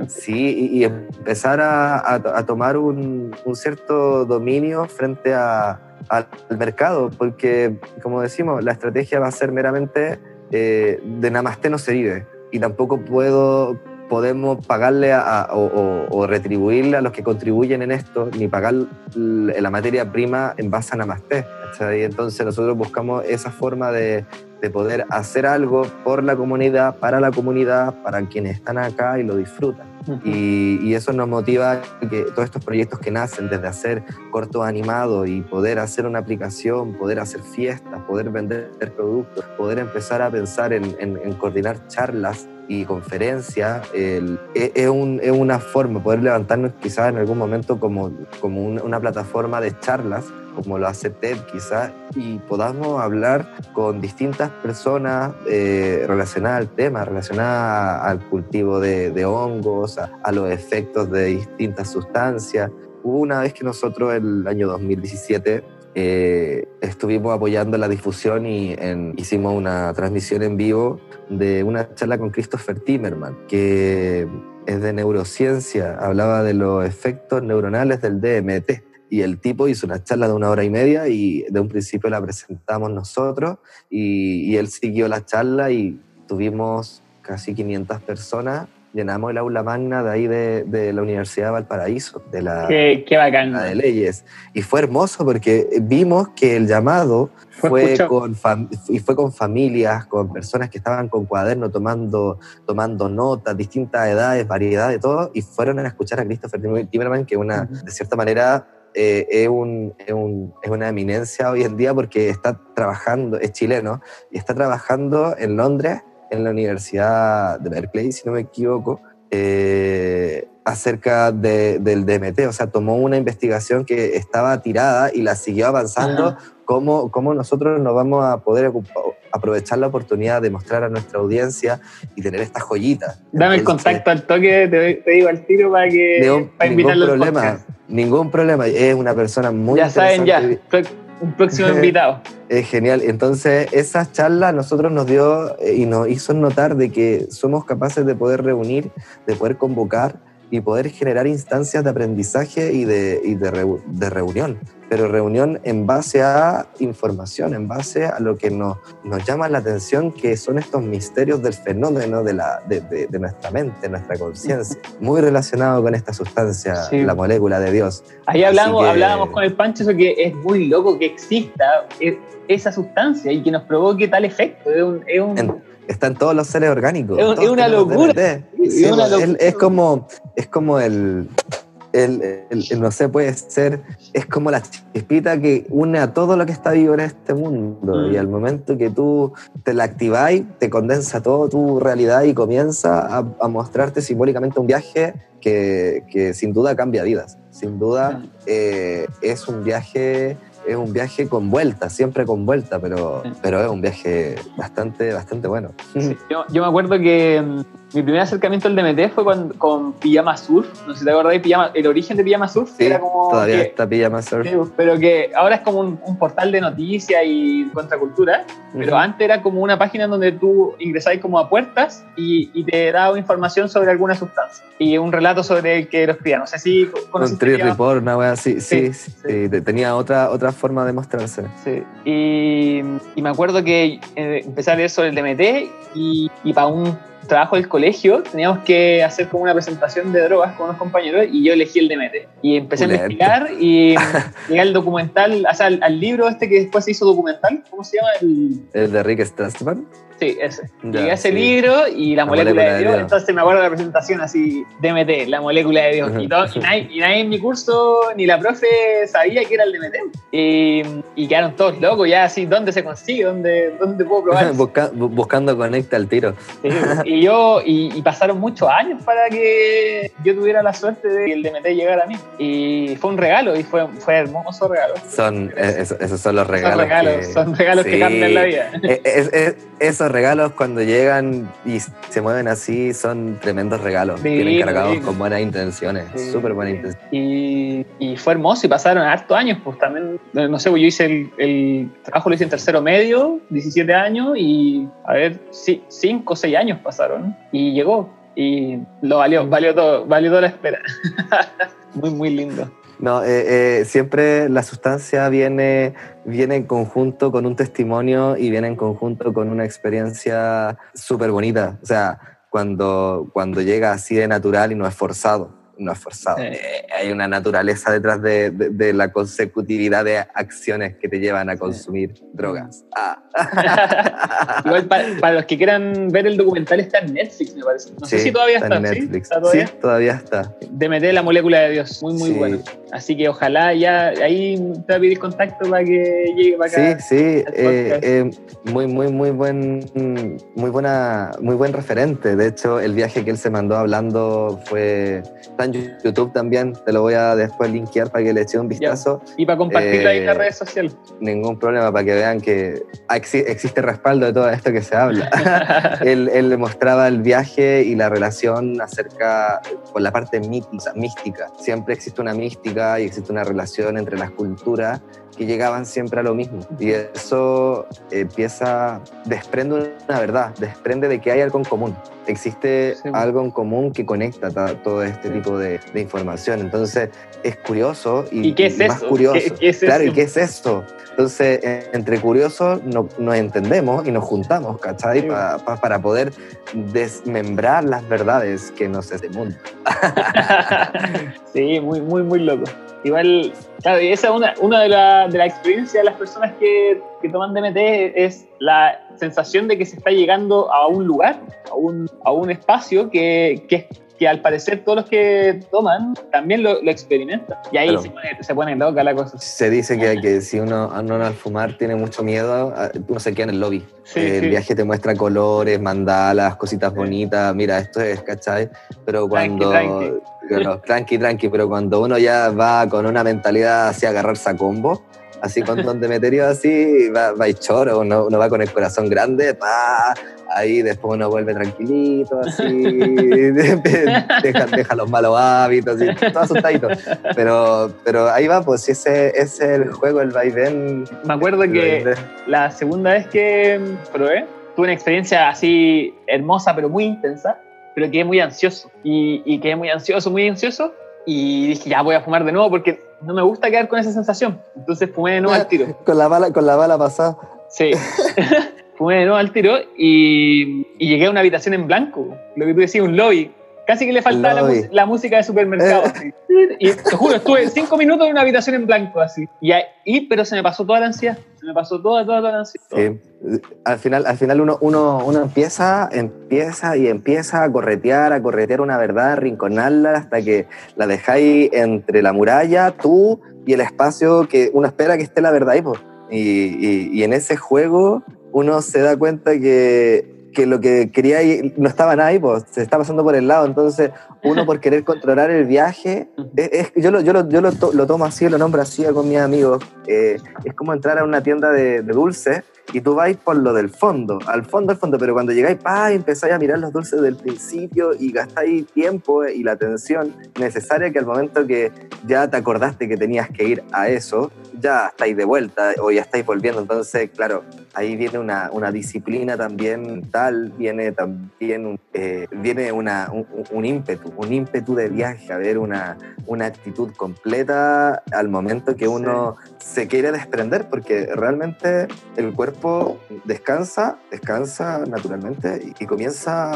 A: sí, y, y empezar a, a, a tomar un, un, cierto dominio frente a, al mercado, porque como decimos, la estrategia va a ser meramente eh, de Namaste no se vive y tampoco puedo podemos pagarle a, a, o, o, retribuirle a los que contribuyen en esto, ni pagar la materia prima en base a Namaste. ¿cachai? Entonces nosotros buscamos esa forma de, de poder hacer algo por la comunidad, para la comunidad, para quienes están acá y lo disfrutan. Y, y, eso nos motiva que todos estos proyectos que nacen desde hacer cortos animados y poder hacer una aplicación, poder hacer fiestas, poder vender productos, poder empezar a pensar en, en, en coordinar charlas y conferencias, es, es, un, es, una forma, poder levantarnos quizás en algún momento como, como una, una plataforma de charlas como lo hace TED quizás, y podamos hablar con distintas personas eh, relacionadas al tema, relacionadas al cultivo de, de hongos, a, a, los efectos de distintas sustancias. Hubo una vez que nosotros, el año 2017, eh, estuvimos apoyando la difusión y hicimos una transmisión en vivo de una charla con Christopher Timmerman, que es de neurociencia, hablaba de los efectos neuronales del DMT y el tipo hizo una charla de una hora y media y de un principio la presentamos nosotros y él siguió la charla y tuvimos casi 500 personas. Llenamos el aula magna de ahí de, de la Universidad de Valparaíso, de la,
C: qué, qué bacán.
A: de leyes. Y fue hermoso porque vimos que el llamado fue, fue con, y fue con familias, con personas que estaban con cuaderno tomando, tomando notas, distintas edades, variedad de todo, y fueron a escuchar a Christopher Timmerman, que una, de cierta manera eh, es, un, es, un, es, una eminencia hoy en día porque está trabajando, es chileno, y está trabajando en Londres, en la Universidad de Berkeley, si no me equivoco, eh, acerca de, del DMT. O sea, tomó una investigación que estaba tirada y la siguió avanzando. Cómo, ¿Cómo, nosotros nos vamos a poder aprovechar la oportunidad de mostrar a nuestra audiencia y tener estas joyitas?
C: Dame el contacto al toque, te, te, digo al tiro para que
A: un, para ningún problema, ningún problema. Es una persona muy
C: Ya saben, ya. Un próximo invitado.
A: Es genial. Entonces, esa charla a nosotros nos dio eh, y nos hizo notar de que somos capaces de poder reunir, de poder convocar y poder generar instancias de aprendizaje y de, y de, de, reunión, pero reunión en base a información, en base a lo que nos, nos llama la atención, que son estos misterios del fenómeno de, la, de, de, de nuestra mente, nuestra conciencia, muy relacionado con esta sustancia, sí. la molécula de Dios.
C: Ahí hablamos, que... hablábamos con el Pancho eso que es muy loco que exista esa sustancia y que nos provoque tal efecto. Es un, es un...
A: En, está en todos los seres orgánicos.
C: Es, es una locura.
A: Sí, es, una locura. Es, es, como, es como el, el, el, el, no sé, puede ser, es como la chispita que une a todo lo que está vivo en este mundo. Mm. Y al momento que tú te la activáis, te condensa todo tu realidad y comienza a, a mostrarte simbólicamente un viaje que, que, sin duda cambia vidas. Sin duda eh, es un viaje es un viaje con vuelta, siempre con vuelta, pero, sí. pero es un viaje bastante, bastante bueno.
C: Sí. Yo, yo, me acuerdo que um, mi primer acercamiento al DMT fue con, con Pijama Surf, no sé si te acordáis, Pijama, el origen de Pijama Surf
A: sí,
C: era como...
A: todavía
C: que,
A: está Pijama Surf.
C: pero que ahora es como un, un portal de noticias y contracultura, uh -huh. pero antes era como una página donde tú ingresabas como a puertas y, y, te daba información sobre alguna sustancia y un relato sobre el que los pía. No sé si
A: Con Tree Report, una wea así, sí, sí, sí, sí, tenía otra, otra forma de mostrarse.
C: Sí, y, y me acuerdo que eh, empecé a leer sobre el DMT y, y para un trabajo del colegio teníamos que hacer como una presentación de drogas con unos compañeros y yo elegí el DMT. Y empecé a investigar y llegué al documental, o sea, al, al, libro este que después se hizo documental, ¿cómo se llama?
A: El, el de Rick Strassman.
C: Sí, ese. Ya, Llegué a ese sí. libro y la, la molécula, molécula, de Dios, Dios, entonces me acuerdo de la presentación así, DMT, la molécula de Dios. Y, todo, y, nadie, y, nadie, en mi curso, ni la profe sabía que era el DMT. Y, y quedaron todos locos, ya así, ¿dónde se consigue? ¿Dónde, dónde puedo probar?
A: Busca, buscando conecta al tiro.
C: Sí, y yo, y, y, pasaron muchos años para que yo tuviera la suerte de que el DMT llegara a mí. Y fue un regalo, y fue, fue hermoso regalo.
A: Son, esos, esos son los regalos.
C: Son regalos,
A: que,
C: son regalos sí. que cambian la vida.
A: Es, es, esos regalos cuando llegan y se mueven así son tremendos regalos. Sí, Vienen cargados con buenas intenciones, sí, súper buenas intenciones.
C: Y, y, fue hermoso y pasaron hartos años, pues también, no sé, pues yo hice el, el, trabajo, lo hice en tercero medio, 17 años y, a ver, 5 o 6 años pasaron y llegó. Y lo valió, valió todo, valió toda la espera. muy, muy lindo.
A: No, eh, eh, siempre la sustancia viene, viene en conjunto con un testimonio y viene en conjunto con una experiencia súper bonita. O sea, cuando, cuando llega así de natural y no es forzado. no es forzado.
C: Sí.
A: Eh, hay una naturaleza detrás de, de- de la consecutividad de acciones que te llevan a consumir drogas. Ah.
C: Igual pa- para, los que quieran ver el documental está en Netflix, me parece. No sé
A: Sí,
C: si todavía está.
A: en
C: ¿sí?
A: Netflix.
C: ¿Está todavía?
A: Sí, todavía está.
C: DMT, la molécula de Dios. Muy, muy
A: Sí.
C: bueno. Así que ojalá ya ahí te va a pedir contacto para que llegue para
A: Sí,
C: acá.
A: sí, eh,
C: podcast.
A: eh, muy, muy, muy buen, muy buena, muy buen referente. De hecho, el viaje que él se mandó hablando fue está en YouTube también. Te lo voy a después linkear para que le eche un vistazo.
C: Y para compartirlo ahí en las
A: Eh,
C: redes sociales.
A: Ningún problema para que vean que exi- existe respaldo de todo esto que se habla. él, él le mostraba el viaje y la relación acerca, por la parte mítica, mística. Siempre existe una mística y existe una relación entre las culturas que llegaban siempre a lo mismo. Y eso empieza, desprende una verdad, desprende de que hay algo en común. Existe
C: Sí.
A: algo en común que conecta ta- todo este tipo de, de información. Entonces, es curioso y,
C: ¿Y qué es
A: y más curioso.
C: ¿Qué- qué es
A: claro,
C: eso?
A: ¿y qué es esto? Entonces, entre curiosos no- nos entendemos y nos juntamos, ¿cachai?
C: Sí.
A: Pa- pa- para poder desmembrar las verdades que nos es mundo.
C: sí, muy, muy, muy loco. Igual, claro, y esa es una, una de las de la experiencias de las personas que, que toman DMT es la sensación de que se está llegando a un lugar, a un, a un espacio que, que, que al parecer todos los que toman también lo, lo experimentan. Y ahí
A: Claro.
C: se, pone, se pone loca la cosa.
A: Se dice que, que si uno, uno al fumar tiene mucho miedo, uno se queda en el lobby.
C: Sí,
A: el
C: sí.
A: viaje te muestra colores, mandalas, cositas bonitas, mira, esto es, ¿cachai? Pero
C: Tranqui,
A: cuando...
C: tranqui.
A: Claro, tranqui, tranqui, pero cuando uno ya va con una mentalidad así a agarrarse a combo, así con donde meterio así, va, va y choro, uno, uno va con el corazón grande, pa, ahí después uno vuelve tranquilito, así, deja, deja los malos hábitos, y todo asustadito. Pero, pero ahí va, pues ese, ese es el juego, el vaivén.
C: Me acuerdo que la segunda vez que probé, tuve una experiencia así hermosa, pero muy intensa, pero quedé muy ansioso. Y, y quedé muy ansioso, muy ansioso. Y dije, ya voy a fumar de nuevo porque no me gusta quedar con esa sensación. Entonces fumé de nuevo al tiro.
A: Con la bala, con la bala pasada.
C: Sí. fumé de nuevo al tiro y, y llegué a una habitación en blanco. Lo que tú decías, un lobby. Casi que le faltaba la, música de supermercado.
A: Eh.
C: así. Y te juro, estuve cinco minutos en una habitación en blanco así. Y, ahí- pero se me pasó toda la ansiedad. Se me pasó toda, toda, toda la ansiedad.
A: Sí. Al final, al final uno, uno, uno empieza, empieza y empieza a corretear, a corretear una verdad, a rinconarla hasta que la dejáis entre la muralla, tú y el espacio que uno espera que esté la verdad ahí. y- y en ese juego uno se da cuenta que, que lo que quería ir- no estaba nada ahí, pues, se está pasando por el lado. Entonces, uno por querer controlar el viaje, es- es- yo, lo, yo, lo, yo lo, to- lo tomo así, lo nombro así con mis amigos. eh, es como entrar a una tienda de, de dulces y tú vais por lo del fondo, al fondo, al fondo, pero cuando llegáis, pa, empezáis a mirar los dulces del principio y gastáis tiempo y la atención necesaria que al momento que ya te acordaste que tenías que ir a eso, ya estáis de vuelta o ya estáis volviendo. Entonces, claro, ahí viene una, una disciplina también tal, viene también eh, viene una, un, un ímpetu, un ímpetu de viaje, a ver una, una actitud completa al momento que uno se quiere desprender, porque realmente el cuerpo descansa, descansa naturalmente y, comienza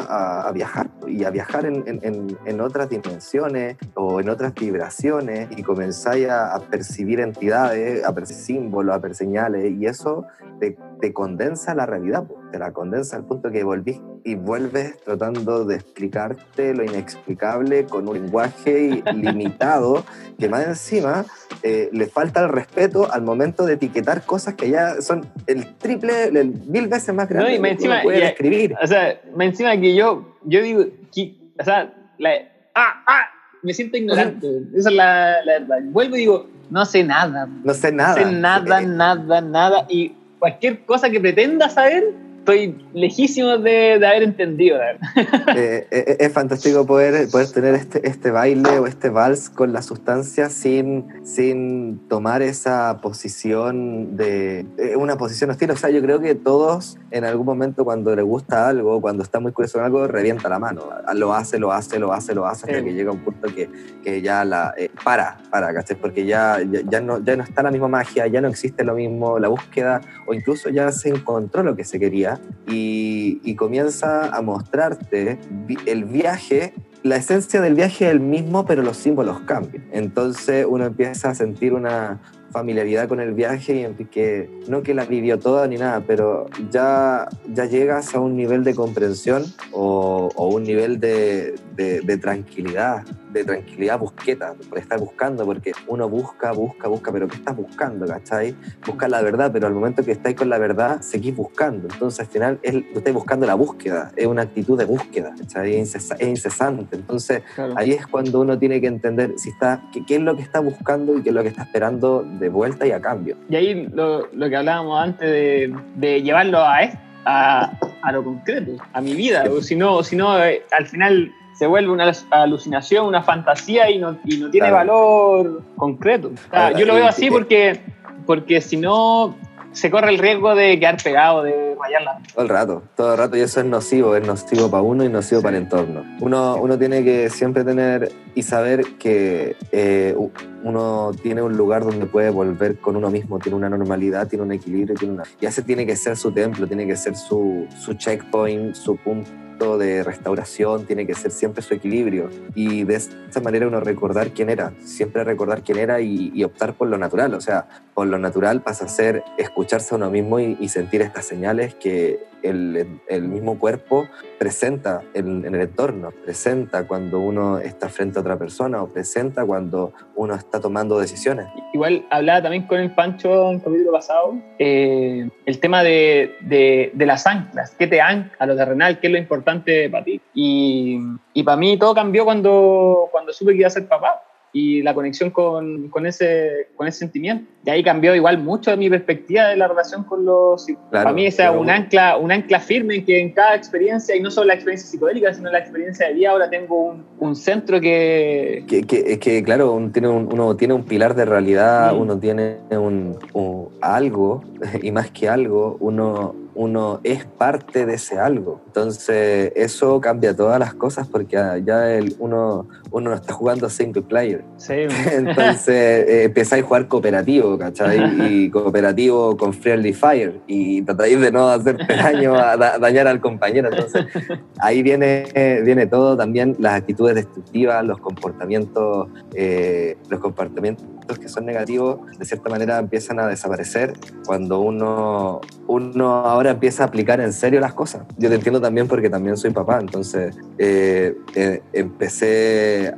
A: a, viajar y a viajar en, en- en- otras dimensiones o en otras vibraciones y comenzáis a, percibir entidades, a percibir símbolos, a percibir señales y eso te, te condensa la realidad, te la condensa al punto que volvís y vuelves tratando de explicarte lo inexplicable con un lenguaje limitado que más encima eh, le falta el respeto al momento de etiquetar cosas que ya son el triple, el mil veces más grandes
C: No, y más
A: que uno
C: encima-
A: puede
C: y-
A: describir.
C: O sea, me encima que yo, yo digo, que- o sea, la, ah, ah, me siento ignorante. Esa es la, la verdad. Vuelvo y digo, no sé nada. No
A: No sé nada.
C: sé nada,
A: Eh,
C: nada, nada. Y cualquier cosa que pretenda saber, estoy lejísimo de, de haber entendido. la verdad.
A: eh, eh, es fantástico poder, poder tener este, este baile o este vals con la sustancia sin, sin tomar esa posición de eh, una posición hostil. O sea, yo creo que todos en algún momento cuando le gusta algo, cuando está muy curioso en algo, revienta la mano. Lo hace, lo hace, lo hace, lo hace, hasta
C: Sí.
A: que llega un punto que, que ya la eh, para, para, ¿cachai? Porque ya, ya, ya no, ya no está la misma magia, ya no existe lo mismo, la búsqueda, o incluso ya se encontró lo que se quería y, y comienza a mostrarte el viaje la esencia del viaje es el mismo, pero los símbolos cambian. Entonces uno empieza a sentir una, familiaridad con el viaje y que no que la vivió toda ni nada, pero ya, ya llegas a un nivel de comprensión o, o un nivel de, de, de, tranquilidad, de tranquilidad busqueta, por estar buscando, porque uno busca, busca, busca, pero ¿qué estás buscando? ¿Cachai? Buscas la verdad, pero al momento que estáis con la verdad, seguís buscando. Entonces al final es, buscando la búsqueda, es una actitud de búsqueda, ¿cachai? Es, incesante. Entonces claro. ahí es cuando uno tiene que entender si está, qué, qué es lo que está buscando y qué es lo que está esperando de vuelta y a cambio.
C: Y ahí lo, lo que hablábamos antes de, de llevarlo a, a, a, lo concreto, a mi vida, o si no, si no eh, al final se vuelve una alucinación, una fantasía y no, y no tiene claro. valor concreto. O sea, yo lo veo así porque, porque si no se corre el riesgo de quedar pegado, de rayarla.
A: Todo el rato, todo el rato, y eso es nocivo, es nocivo para uno y nocivo sí. para el entorno. Uno, uno tiene que siempre tener y saber que eh, uno tiene un lugar donde puede volver con uno mismo, tiene una normalidad, tiene un equilibrio, tiene una... y ese tiene que ser su templo, tiene que ser su, su checkpoint, su punto de restauración, tiene que ser siempre su equilibrio. Y de esa manera uno recordar quién era, siempre recordar quién era y, y optar por lo natural. O sea, por lo natural pasa a ser escucharse a uno mismo y, y sentir estas señales que el, el, mismo cuerpo presenta en, en, el entorno, presenta cuando uno está frente a otra persona o presenta cuando uno está tomando decisiones.
C: Igual hablaba también con el Pancho en el capítulo pasado eh, el tema de, de, de, las anclas, qué te ancla a lo terrenal, qué es lo importante para ti. Y, y para mí todo cambió cuando, cuando supe que iba a ser papá y la conexión con, con, ese, con ese sentimiento. Y ahí cambió igual mucho mi perspectiva de la relación con los... Claro, Para mí esa es un ancla, un ancla firme que en cada experiencia, y no solo la experiencia psicodélica, sino la experiencia de vida, ahora tengo un, un centro que...
A: Que, que, que claro, uno tiene un, uno tiene un pilar de realidad, sí. uno tiene un, un, algo, y más que algo, uno uno es parte de ese algo. Entonces, eso cambia todas las cosas porque ya el, uno, uno no está jugando single player.
C: Sí.
A: Entonces, eh, empezáis a jugar cooperativo, ¿cachai? Y cooperativo con Friendly Fire y tratáis de no hacer daño a da, dañar al compañero. Entonces, ahí viene, viene todo también las actitudes destructivas, los comportamientos, eh, los comportamientos que son negativos, de cierta manera empiezan a desaparecer cuando uno, uno ahora empieza a aplicar en serio las cosas. Yo te entiendo también porque también soy papá, entonces eh,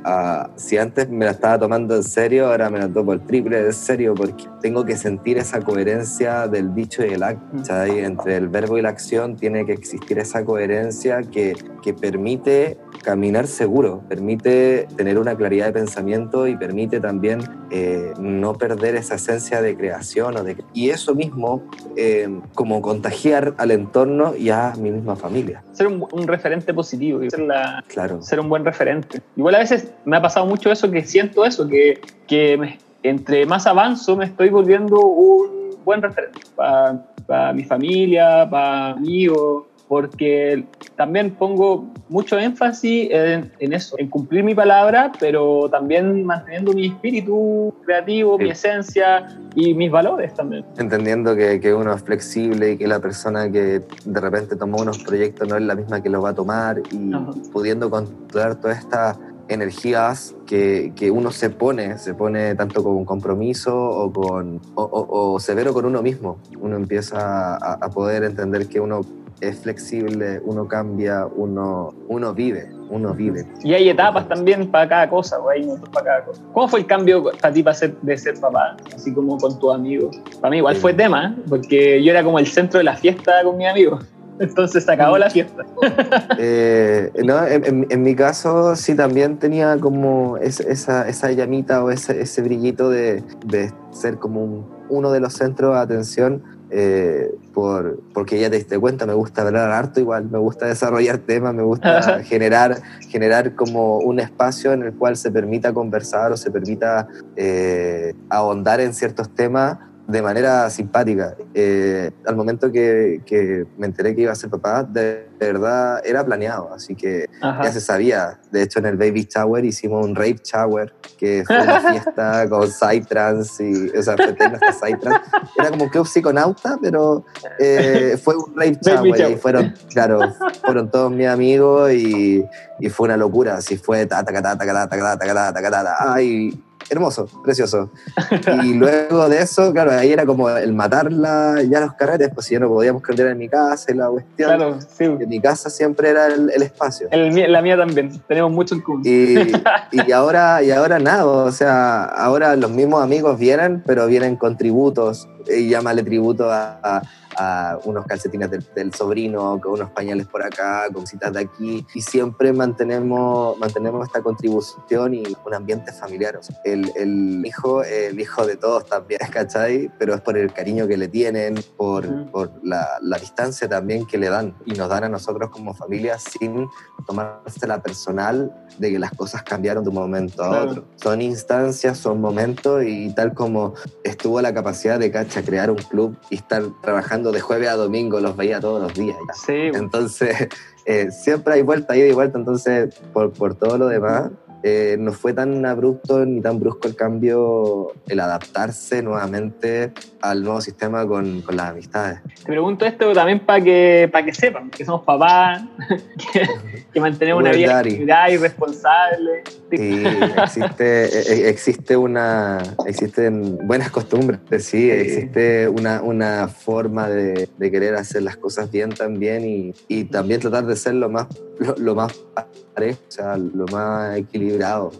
A: a, si antes me la estaba tomando en serio, ahora me la tomo el triple de serio porque tengo que sentir esa coherencia del dicho y el acto, ¿sabes? entre el verbo y la acción tiene que existir esa coherencia que, que permite caminar seguro, permite tener una claridad de pensamiento y permite también eh, no perder esa esencia de creación. O de, y eso mismo, eh, como contagiar al entorno y a mi misma familia.
C: Ser un, un referente positivo, ser, la,
A: claro.
C: ser un buen referente. Igual a veces me ha pasado mucho eso, que siento eso, que, que me, entre más avanzo me estoy volviendo un buen referente para pa mi familia, para amigos porque también pongo mucho énfasis en, en, eso, en cumplir mi palabra, pero también manteniendo mi espíritu creativo, sí. mi esencia y mis valores también.
A: Entendiendo que, que, uno es flexible y que la persona que de repente tomó unos proyectos no es la misma que lo va a tomar y Ajá. pudiendo controlar toda esta energías que, que, uno se pone, se pone tanto con compromiso o, con, o, o, o severo con uno mismo. Uno empieza a, a poder entender que uno es flexible, uno cambia, uno, uno vive, uno vive.
C: Y hay etapas también para cada cosa, hay momentos para cada cosa. ¿Cómo fue el cambio para ti para ser, de ser papá? Así como con tus amigos. Para mí igual sí. fue tema, porque yo era como el centro de la fiesta con mis amigos. Entonces se acabó la fiesta.
A: eh, no, en, en, mi caso sí también tenía como esa, esa llamita o ese, ese brillito de, de ser como un, uno de los centros de atención eh, por, porque ya te diste cuenta, me gusta hablar harto igual, me gusta desarrollar temas, me gusta generar, generar como un espacio en el cual se permita conversar o se permita eh, ahondar en ciertos temas de manera simpática. Eh, al momento que, que, me enteré que iba a ser papá, de verdad era planeado, así que ya se sabía. De hecho, en el Baby Shower hicimos un Rape Shower, que fue una fiesta con Psytrance, y, o sea, Psytrance. Era como club psiconauta, pero eh, fue un Rape Shower y fueron, claro, fueron todos mis amigos y, y fue una locura. Así fue ta ta ta ta ta ta ta ta ta ta ta Ay, hermoso, precioso. Y luego de eso, claro, ahí era como el matarla, ya los carretes, pues ya no podíamos quedar en mi casa y la cuestión. Claro, sí. En mi casa siempre era el, espacio.
C: la mía también, tenemos mucho en común.
A: Y, y, ahora, y ahora nada, o sea, ahora los mismos amigos vienen, pero vienen con tributos, y llámale tributo a a unos calcetines del, sobrino, con unos pañales por acá, con cositas de aquí, y siempre mantenemos, mantenemos esta contribución y un ambiente familiar. el, el, hijo, el hijo de todos también, ¿cachai? Pero es por el cariño que le tienen, por, por la, la, distancia también que le dan y nos dan a nosotros como familia sin tomarse la personal de que las cosas cambiaron de un momento a otro. Son instancias, son momentos y tal como estuvo la capacidad de Cacha crear un club y estar trabajando de jueves a domingo, los veía todos los días. Entonces, eh, siempre hay vuelta, ida y vuelta. Entonces, por, por todo lo demás, eh, no fue tan abrupto ni tan brusco el cambio, el adaptarse nuevamente al nuevo sistema con, con las amistades.
C: Te pregunto esto también para que, para que sepan que somos papás, que, mantenemos una vida y responsable.
A: Sí, existe, e, e, existe una, existen buenas costumbres, sí, existe una, una forma de, de, querer hacer las cosas bien también y, y también tratar de ser lo más, lo, más o sea, lo más equilibrado,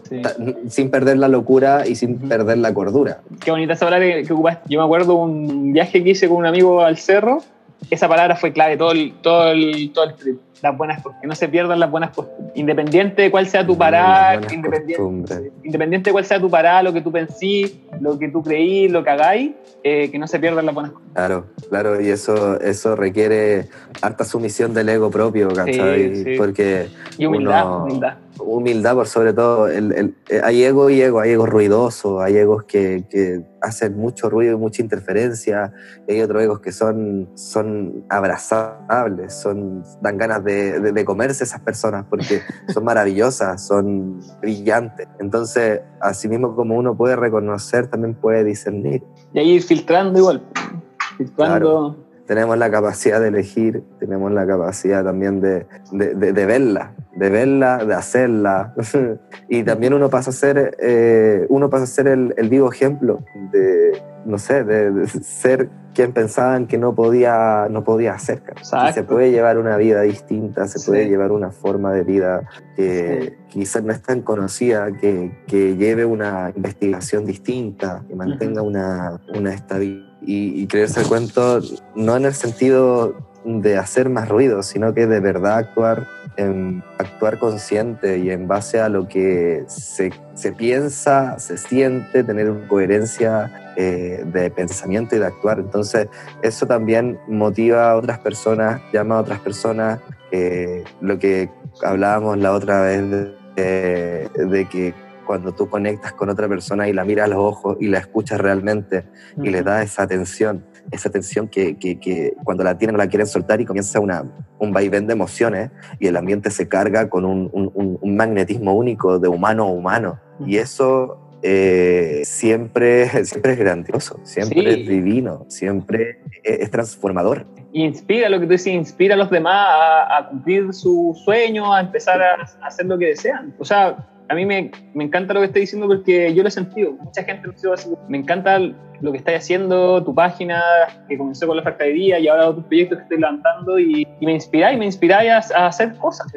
A: sin perder la locura y sin perder la cordura.
C: Qué bonita esa palabra que, que ocupaste. Yo me acuerdo un viaje que hice con un amigo al cerro, esa palabra fue clave todo el, todo el, todo el trip las buenas que no se pierdan las buenas costumbres. Independiente de cuál sea tu parada, independiente, independiente de cuál sea tu parada, lo que tú pensís, lo que tú creís, lo que hagáis, eh, que no se pierdan las buenas costumbres.
A: Claro, claro, y eso, eso requiere harta sumisión del ego propio, ¿cachai? Porque
C: y humildad, humildad
A: humildad por sobre todo. El, eh, hay ego y ego, hay egos ruidosos, hay egos que, que, hacen mucho ruido y mucha interferencia, y hay otros egos que son, son abrazables, son, dan ganas de, de, comerse esas personas porque son maravillosas, son brillantes. Entonces, así mismo como uno puede reconocer, también puede discernir.
C: Y ahí ir filtrando igual, filtrando
A: tenemos la capacidad de elegir, tenemos la capacidad también de, de, de, verla, de verla, de hacerla. y también uno pasa a ser, eh, uno pasa a ser el, el, vivo ejemplo de, no sé, de, ser quien pensaban que no podía, no podía hacer. Y se puede llevar una vida distinta, se puede llevar una forma de vida que quizás no es tan conocida, que, que, lleve una investigación distinta, que mantenga una, una estabilidad y, creerse el cuento no en el sentido de hacer más ruido, sino que de verdad actuar, actuar consciente y en base a lo que se, se piensa, se siente, tener coherencia eh, de pensamiento y de actuar. Entonces, eso también motiva a otras personas, llama a otras personas, eh, lo que hablábamos la otra vez de que cuando tú conectas con otra persona y la miras a los ojos y la escuchas realmente y le das esa atención, esa atención que, que, que, cuando la tienen no la quieren soltar y comienza una, un vaivén de emociones y el ambiente se carga con un, un, un magnetismo único de humano a humano. Y eso eh, siempre, siempre es grandioso, siempre es divino, siempre es, transformador.
C: inspira lo que tú dices, inspira a los demás a, a cumplir su sueño, a empezar a, a hacer lo que desean. O sea, a mí me, me, encanta lo que estás diciendo porque yo lo he sentido. Mucha gente lo así. Me encanta lo que estás haciendo, tu página que comenzó con la día y ahora otros proyectos que estoy levantando y, me inspiráis, me inspiráis a, hacer cosas.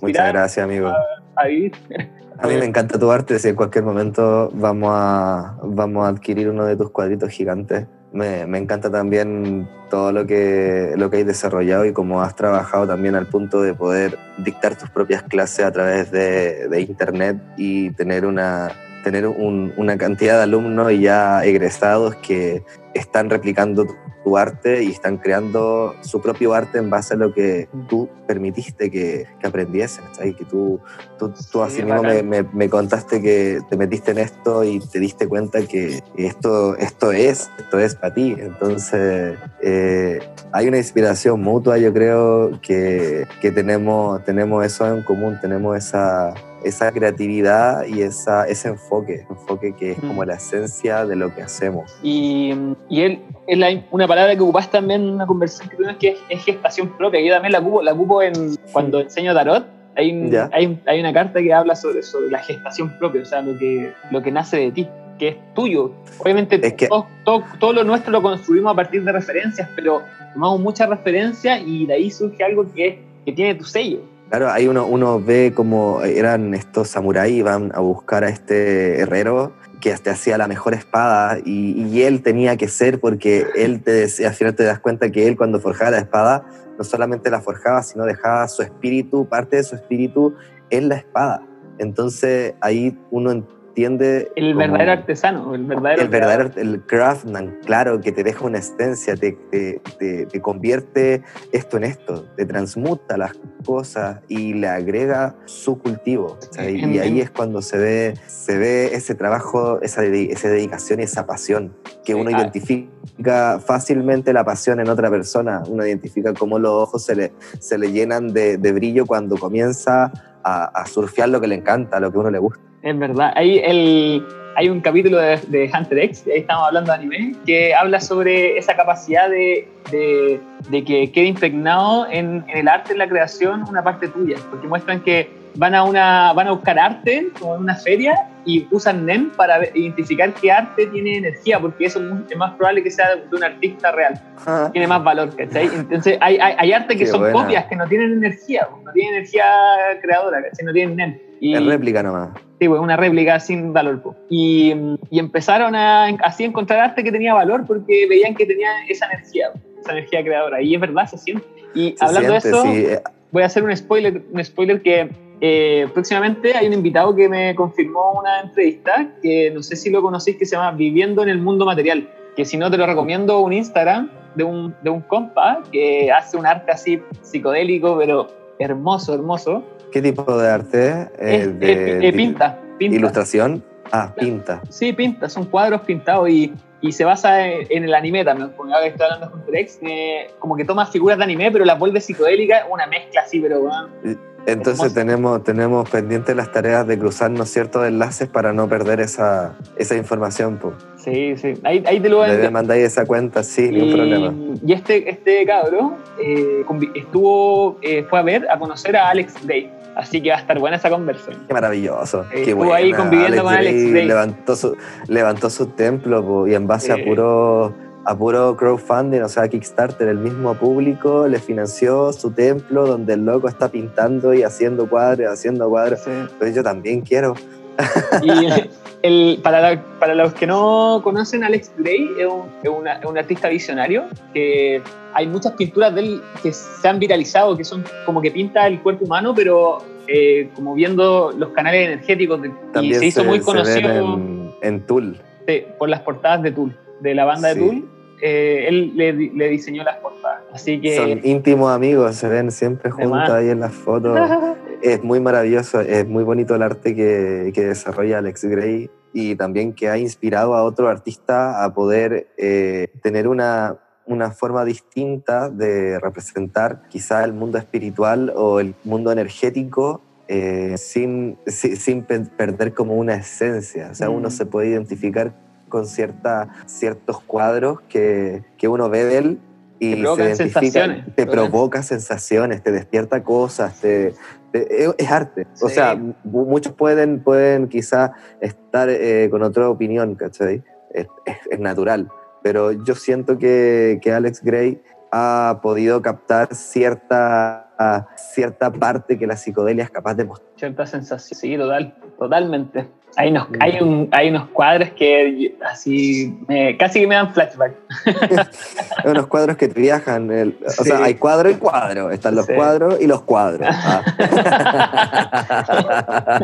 A: Muchas gracias, amigo.
C: A, vivir.
A: A mí me encanta tu arte, si en cualquier momento vamos a, vamos a adquirir uno de tus cuadritos gigantes. Me, me, encanta también todo lo que, lo que hay desarrollado y cómo has trabajado también al punto de poder dictar tus propias clases a través de, de internet y tener una, tener un- una cantidad de alumnos ya egresados que están replicando tu, arte y están creando su propio arte en base a lo que tú permitiste que, que aprendiesen, ¿sabes? Que tú, tú, tú así
C: Sí,
A: mismo me, me- me contaste que te metiste en esto y te diste cuenta que esto, esto es, esto es para ti. Entonces, eh, hay una inspiración mutua, yo creo, que, que tenemos, tenemos eso en común, tenemos esa, esa creatividad y esa, ese enfoque, enfoque que es como
C: Mm.
A: la esencia de lo que hacemos.
C: Y, y él, es la- una palabra que ocupaste también en una conversación que tuvimos que es, es gestación propia. Yo también la ocupo, la ocupo en, cuando enseño tarot. Hay, un- hay, hay una carta que habla sobre, sobre la gestación propia, o sea, lo que, lo que nace de ti, que es tuyo. Obviamente,
A: Es que-
C: todo, todo, todo lo nuestro lo construimos a partir de referencias, pero tomamos muchas referencias y de ahí surge algo que, que tiene tu sello.
A: Claro, ahí uno, uno ve como eran estos samuráis, van a buscar a este herrero que hasta hacía la mejor espada y, y él tenía que ser porque él te decía- al final te das cuenta que él cuando forjaba la espada no solamente la forjaba, sino dejaba su espíritu, parte de su espíritu en la espada. Entonces ahí uno entiende...
C: El verdadero artesano, el verdadero.
A: el verdadero el craftsman, claro, que te deja una esencia, te, te, te- te convierte esto en esto, te transmuta las cosas y le agrega su cultivo. Y ahí
C: en-
A: es cuando se ve, se ve ese trabajo, esa, esa dedicación y esa pasión, que
C: Sí,
A: uno
C: ah.
A: identifica fácilmente la pasión en otra persona, uno identifica cómo los ojos se le, se le llenan de, de brillo cuando comienza a, a surfear lo que le encanta, lo que a uno le gusta.
C: Es verdad. Hay, el, hay un capítulo de, de Hunter X, ahí estamos hablando de anime, que habla sobre esa capacidad de, de, de que quede impregnado en, en el arte, en la creación, una parte tuya. Porque muestran que van a, una, van a buscar arte, como en una feria, y usan NEM para identificar qué arte tiene energía, porque eso es más probable que sea de, un artista real. Tiene más valor, ¿cachai? Entonces hay, hay, hay arte que
A: Qué
C: son
A: buena.
C: copias, que no tienen energía, no tienen energía creadora, ¿cachai? No tienen NEM. Y,
A: Es réplica nomás.
C: Sí, pues una réplica sin valor. po. Y, y empezaron a así encontrar arte que tenía valor porque veían que tenía esa energía, esa energía creadora. Y es verdad, se siente. Y
A: Se
C: hablando
A: siente,
C: de eso,
A: sí. eh,
C: voy a hacer un spoiler, un spoiler que eh, próximamente hay un invitado que me confirmó una entrevista que no sé si lo conocéis que se llama Viviendo en el Mundo Material. Que si no te lo recomiendo, un Instagram de un, de un compa que hace un arte así psicodélico, pero hermoso, hermoso.
A: ¿Qué tipo de arte? Eh,
C: Es-
A: de-
C: eh, eh, pinta, pinta.
A: ¿Ilustración? Ah, pinta.
C: Sí, pinta, son cuadros pintados y, y se basa en, en el anime también. Porque ahora que estoy hablando de Hunter X, eh, como que toma figuras de anime, pero las vuelve psicodélicas, una mezcla así, pero weón.
A: Entonces tenemos, tenemos pendientes las tareas de cruzarnos ciertos enlaces para no perder esa, esa información. Po.
C: Sí, sí. Ahí, ahí te lo voy a
A: Le mandáis esa cuenta, sí, ningún
C: Y,
A: problema.
C: y este, este cabro eh, estuvo, eh, fue a ver, a conocer a Alex Day. Así que va a estar buena esa conversación.
A: Qué maravilloso.
C: Eh,
A: Qué
C: estuvo ahí
A: buena.
C: conviviendo con Alex
A: Gray
C: Gray.
A: Levantó su, levantó su templo po, y en base
C: Sí.
A: a puro a puro crowdfunding, o sea, Kickstarter, el mismo público le financió su templo donde el loco está pintando y haciendo cuadros, haciendo cuadros. Pues yo también quiero.
C: Y el, para, la- para los que no conocen, Alex Gray es un, es una- es un artista visionario que hay muchas pinturas de él que se han viralizado, que son como que pinta el cuerpo humano, pero eh, como viendo los canales energéticos. de- y
A: También
C: se hizo muy conocido
A: en, en Tool.
C: sí, por las portadas de Tool, de la banda
A: Sí.
C: de Tool. Eh, él le, di- le diseñó las portadas. Así que.
A: Son íntimos amigos, se ven siempre
C: De
A: juntos ahí en las fotos. es muy maravilloso, es muy bonito el arte que, que desarrolla Alex Gray y también que ha inspirado a otro artista a poder eh, tener una, una forma distinta de representar quizá el mundo espiritual o el mundo energético eh, sin, si- sin, pe- perder como una esencia. O sea, uno
C: Mm.
A: se puede identificar con cierta, ciertos cuadros que, que uno ve de él y
C: Te provocan
A: se identifica,
C: sensaciones.
A: te provoca sensaciones, te despierta cosas, te, te- es- arte. O
C: Sí.
A: sea, mu- muchos pueden, pueden quizá estar eh, con otra opinión, ¿cachai? Es, es- es natural. Pero yo siento que, que Alex Gray ha podido captar cierta, cierta parte que la psicodelia es capaz de mostrar.
C: Cierta sensación, sí, total, totalmente. Hay unos, hay, un, hay unos cuadros que así casi que me dan flashback.
A: hay unos cuadros que viajan. o sea, hay cuadro y cuadro. Están los cuadros y los cuadros. Ah.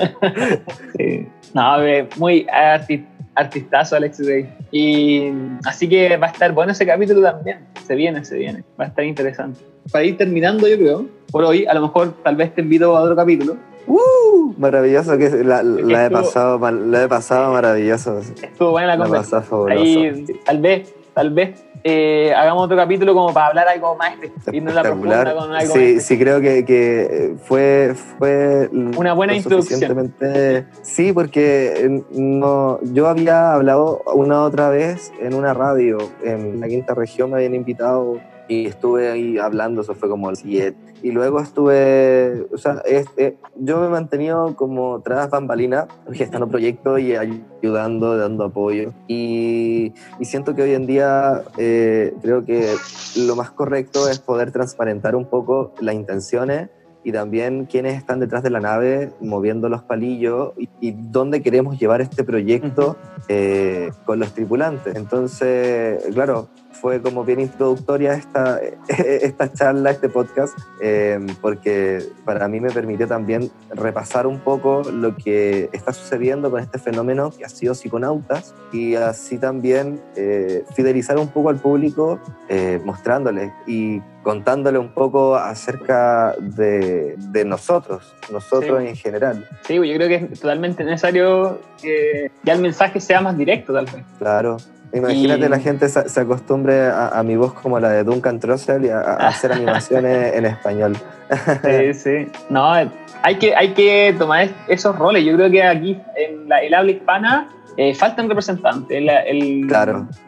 C: sí. No, muy artistazo Alex Day. Y así que va a estar bueno ese capítulo también. Se viene, se viene. Va a estar interesante. Para ir terminando, yo creo, por hoy, a lo mejor tal vez te invito a otro capítulo
A: ¡Uh! Maravilloso que la, he pasado, la he pasado maravilloso.
C: Estuvo buena la conversación. Ahí, tal vez, tal vez eh, hagamos otro capítulo como para hablar algo más
A: espectacular. Con algo sí, sí, creo que, que, fue, fue
C: una buena introducción.
A: Sí, porque no, yo había hablado una otra vez en una radio en la quinta región, me habían invitado y estuve ahí hablando, eso fue como el 7 y luego estuve, o sea, este, yo me he mantenido como tras bambalina, gestando proyectos y ayudando, dando apoyo. Y, y siento que hoy en día eh, creo que lo más correcto es poder transparentar un poco las intenciones y también quiénes están detrás de la nave moviendo los palillos y, dónde queremos llevar este proyecto eh, con los tripulantes. Entonces, claro, fue como bien introductoria esta, esta charla, este podcast, eh, porque para mí me permitió también repasar un poco lo que está sucediendo con este fenómeno que ha sido psiconautas y así también eh, fidelizar un poco al público eh, mostrándoles y contándole un poco acerca de, de nosotros, nosotros en general.
C: Sí, yo creo que es totalmente necesario que ya el mensaje sea más directo tal vez.
A: Claro, Imagínate la gente se, acostumbre a, mi voz como la de Duncan Trussell y a, hacer animaciones en español.
C: Sí, sí. No, hay que, hay que tomar esos roles. Yo creo que aquí en la, el habla hispana eh, faltan representantes el,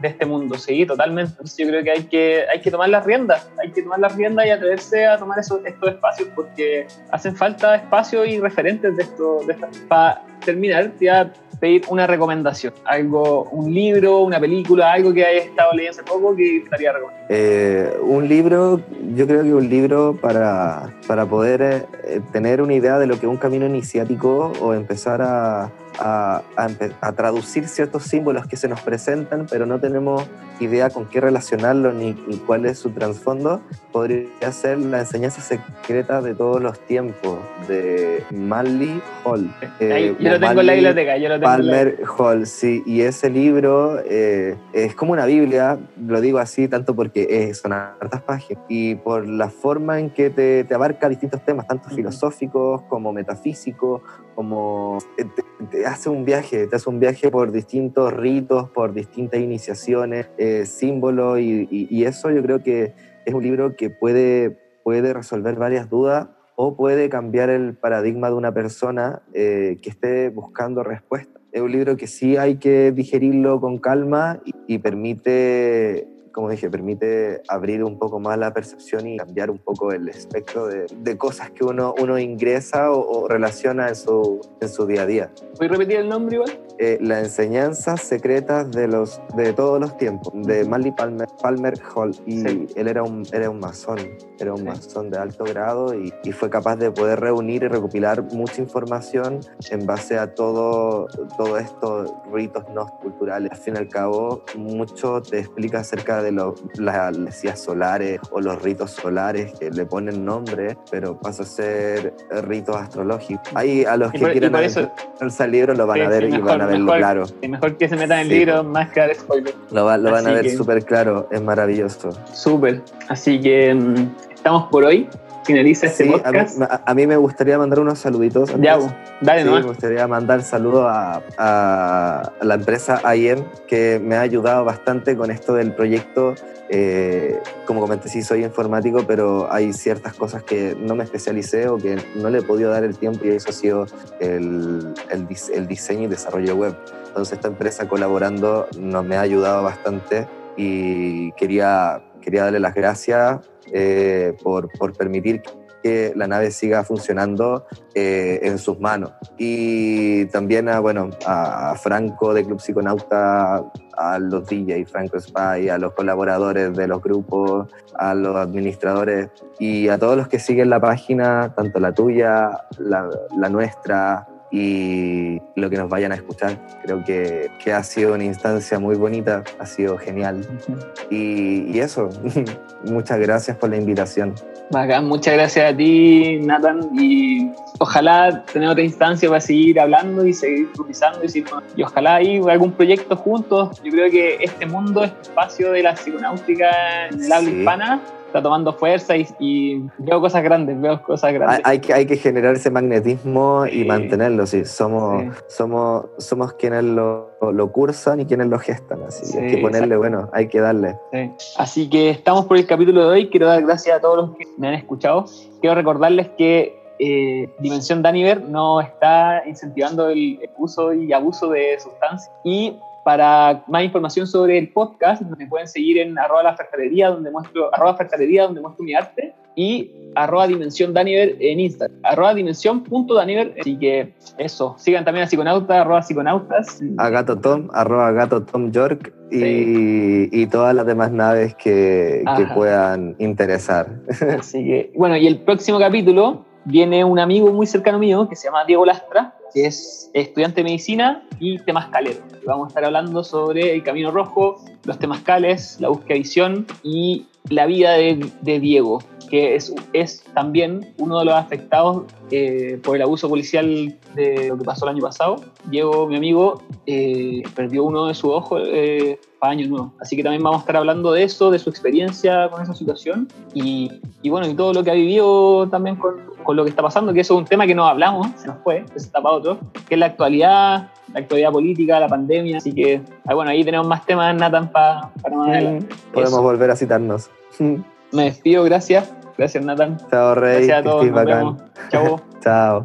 C: de este mundo, sí, totalmente. Entonces yo creo que hay que, hay que tomar las riendas, hay que tomar las riendas y atreverse a tomar esos, estos espacios porque hacen falta espacios y referentes de esto. De para terminar, te voy a pedir una recomendación, algo, un libro, una película, algo que hayas estado leyendo hace poco que estaría recomendando.
A: Eh, un libro, yo creo que un libro para, para poder eh, tener una idea de lo que es un camino iniciático o empezar a a, a, traducir ciertos símbolos que se nos presentan, pero no tenemos idea con qué relacionarlo ni, cuál es su trasfondo, podría ser La enseñanza secreta de todos los tiempos de Manly Hall.
C: Eh, yo lo tengo en la biblioteca, yo lo tengo
A: Palmer Hall, sí, y ese libro eh, es como una Biblia, lo digo así tanto porque son hartas páginas y por la forma en que te, te abarca distintos temas, tanto filosóficos como metafísicos, como eh, te, hace un viaje, te hace un viaje por distintos ritos, por distintas iniciaciones, eh, símbolos, y, eso yo creo que es un libro que puede, puede resolver varias dudas o puede cambiar el paradigma de una persona eh, que esté buscando respuestas. Es un libro que sí hay que digerirlo con calma y permite como dije, permite abrir un poco más la percepción y cambiar un poco el espectro de, de cosas que uno, uno ingresa o, relaciona en su, en su día a día.
C: ¿Puedes repetir el nombre igual?
A: Eh, la enseñanza secreta de, los, de todos los tiempos, de Manly Palmer, Palmer Hall. Y él era un, era un masón, era un masón de alto grado y, y, fue capaz de poder reunir y recopilar mucha información en base a todo, todo estos ritos no culturales. Al fin y al cabo, mucho te explica acerca de de las iglesias solares o los ritos solares que le ponen nombre, pero pasa a ser ritos astrológicos. Ahí a los que quieran ver el libro lo van a ver y van a verlo claro.
C: Y mejor que se metan en el libro más que dar spoiler.
A: Lo, lo van a ver súper claro, es maravilloso.
C: Súper. Así que mm, estamos por hoy finaliza este podcast.
A: A mí, me gustaría mandar unos saluditos.
C: Ya, dale sí,
A: Me gustaría mandar saludos a, a, la empresa IEM que me ha ayudado bastante con esto del proyecto. Eh, como comenté, sí soy informático, pero hay ciertas cosas que no me especialicé o que no le he podido dar el tiempo y eso ha sido el, el, el diseño y desarrollo web. Entonces esta empresa colaborando nos me ha ayudado bastante y quería, quería darle las gracias eh, por, por, permitir que la nave siga funcionando eh, en sus manos. Y también a, bueno, a Franco de Club Psiconauta, a los DJ, Franco Spy, a los colaboradores de los grupos, a los administradores y a todos los que siguen la página, tanto la tuya, la nuestra, y lo que nos vayan a escuchar. Creo que, que ha sido una instancia muy bonita, ha sido genial. Y, y eso, muchas gracias por la invitación.
C: Bacán, muchas gracias a ti, Nathan, y ojalá tener otra instancia para seguir hablando y seguir improvisando y, y ojalá hay algún proyecto juntos. Yo creo que este mundo, este espacio de la psiconáutica en el habla
A: Sí.
C: hispana, está tomando fuerza y, y veo cosas grandes, veo cosas
A: Hay,
C: grandes.
A: hay que, hay que generar ese magnetismo y
C: Sí.
A: mantenerlo, sí. Somos,
C: Sí.
A: somos, somos quienes lo, lo cursan y quienes lo gestan, así.
C: Sí,
A: hay que ponerle,
C: exacto.
A: bueno, hay que darle.
C: Sí. Así que estamos por el capítulo de hoy. Quiero dar gracias a todos los que me han escuchado. Quiero recordarles que eh, Dimensión Daniver no está incentivando el uso y abuso de sustancias. Y para más información sobre el podcast, me pueden seguir en arroba la fertalería, donde muestro, arroba fertalería, donde muestro mi arte, y arroba dimensión Daniver en Instagram, arroba dimensión.daniver. Así que eso, sigan también a Psiconautas, arroba Psiconautas.
A: A Gato Tom, arroba Gato Tom York y, y todas las demás naves que, que puedan interesar.
C: Así que, bueno, y el próximo capítulo viene un amigo muy cercano mío que se llama Diego Lastra, que es estudiante de medicina y temascalero. Vamos a estar hablando sobre el camino rojo, los temascales, la búsqueda de visión y la vida de, de Diego, que es, es también uno de los afectados eh, por el abuso policial de lo que pasó el año pasado. Diego, mi amigo, eh, perdió uno de sus ojos eh, para año nuevo. Así que también vamos a estar hablando de eso, de su experiencia con esa situación y, y bueno, y todo lo que ha vivido también con, con lo que está pasando, que eso es un tema que no hablamos, se nos fue, se está para otro, que es la actualidad, la actualidad política, la pandemia. Así que, ah, bueno, ahí tenemos más temas, Nathan, para para más adelante.
A: Podemos
C: Eso.
A: volver a citarnos.
C: Me despido, gracias. Gracias, Nathan.
A: Chao, Rey.
C: Gracias a todos. Nos vemos. Chao.
A: Chao.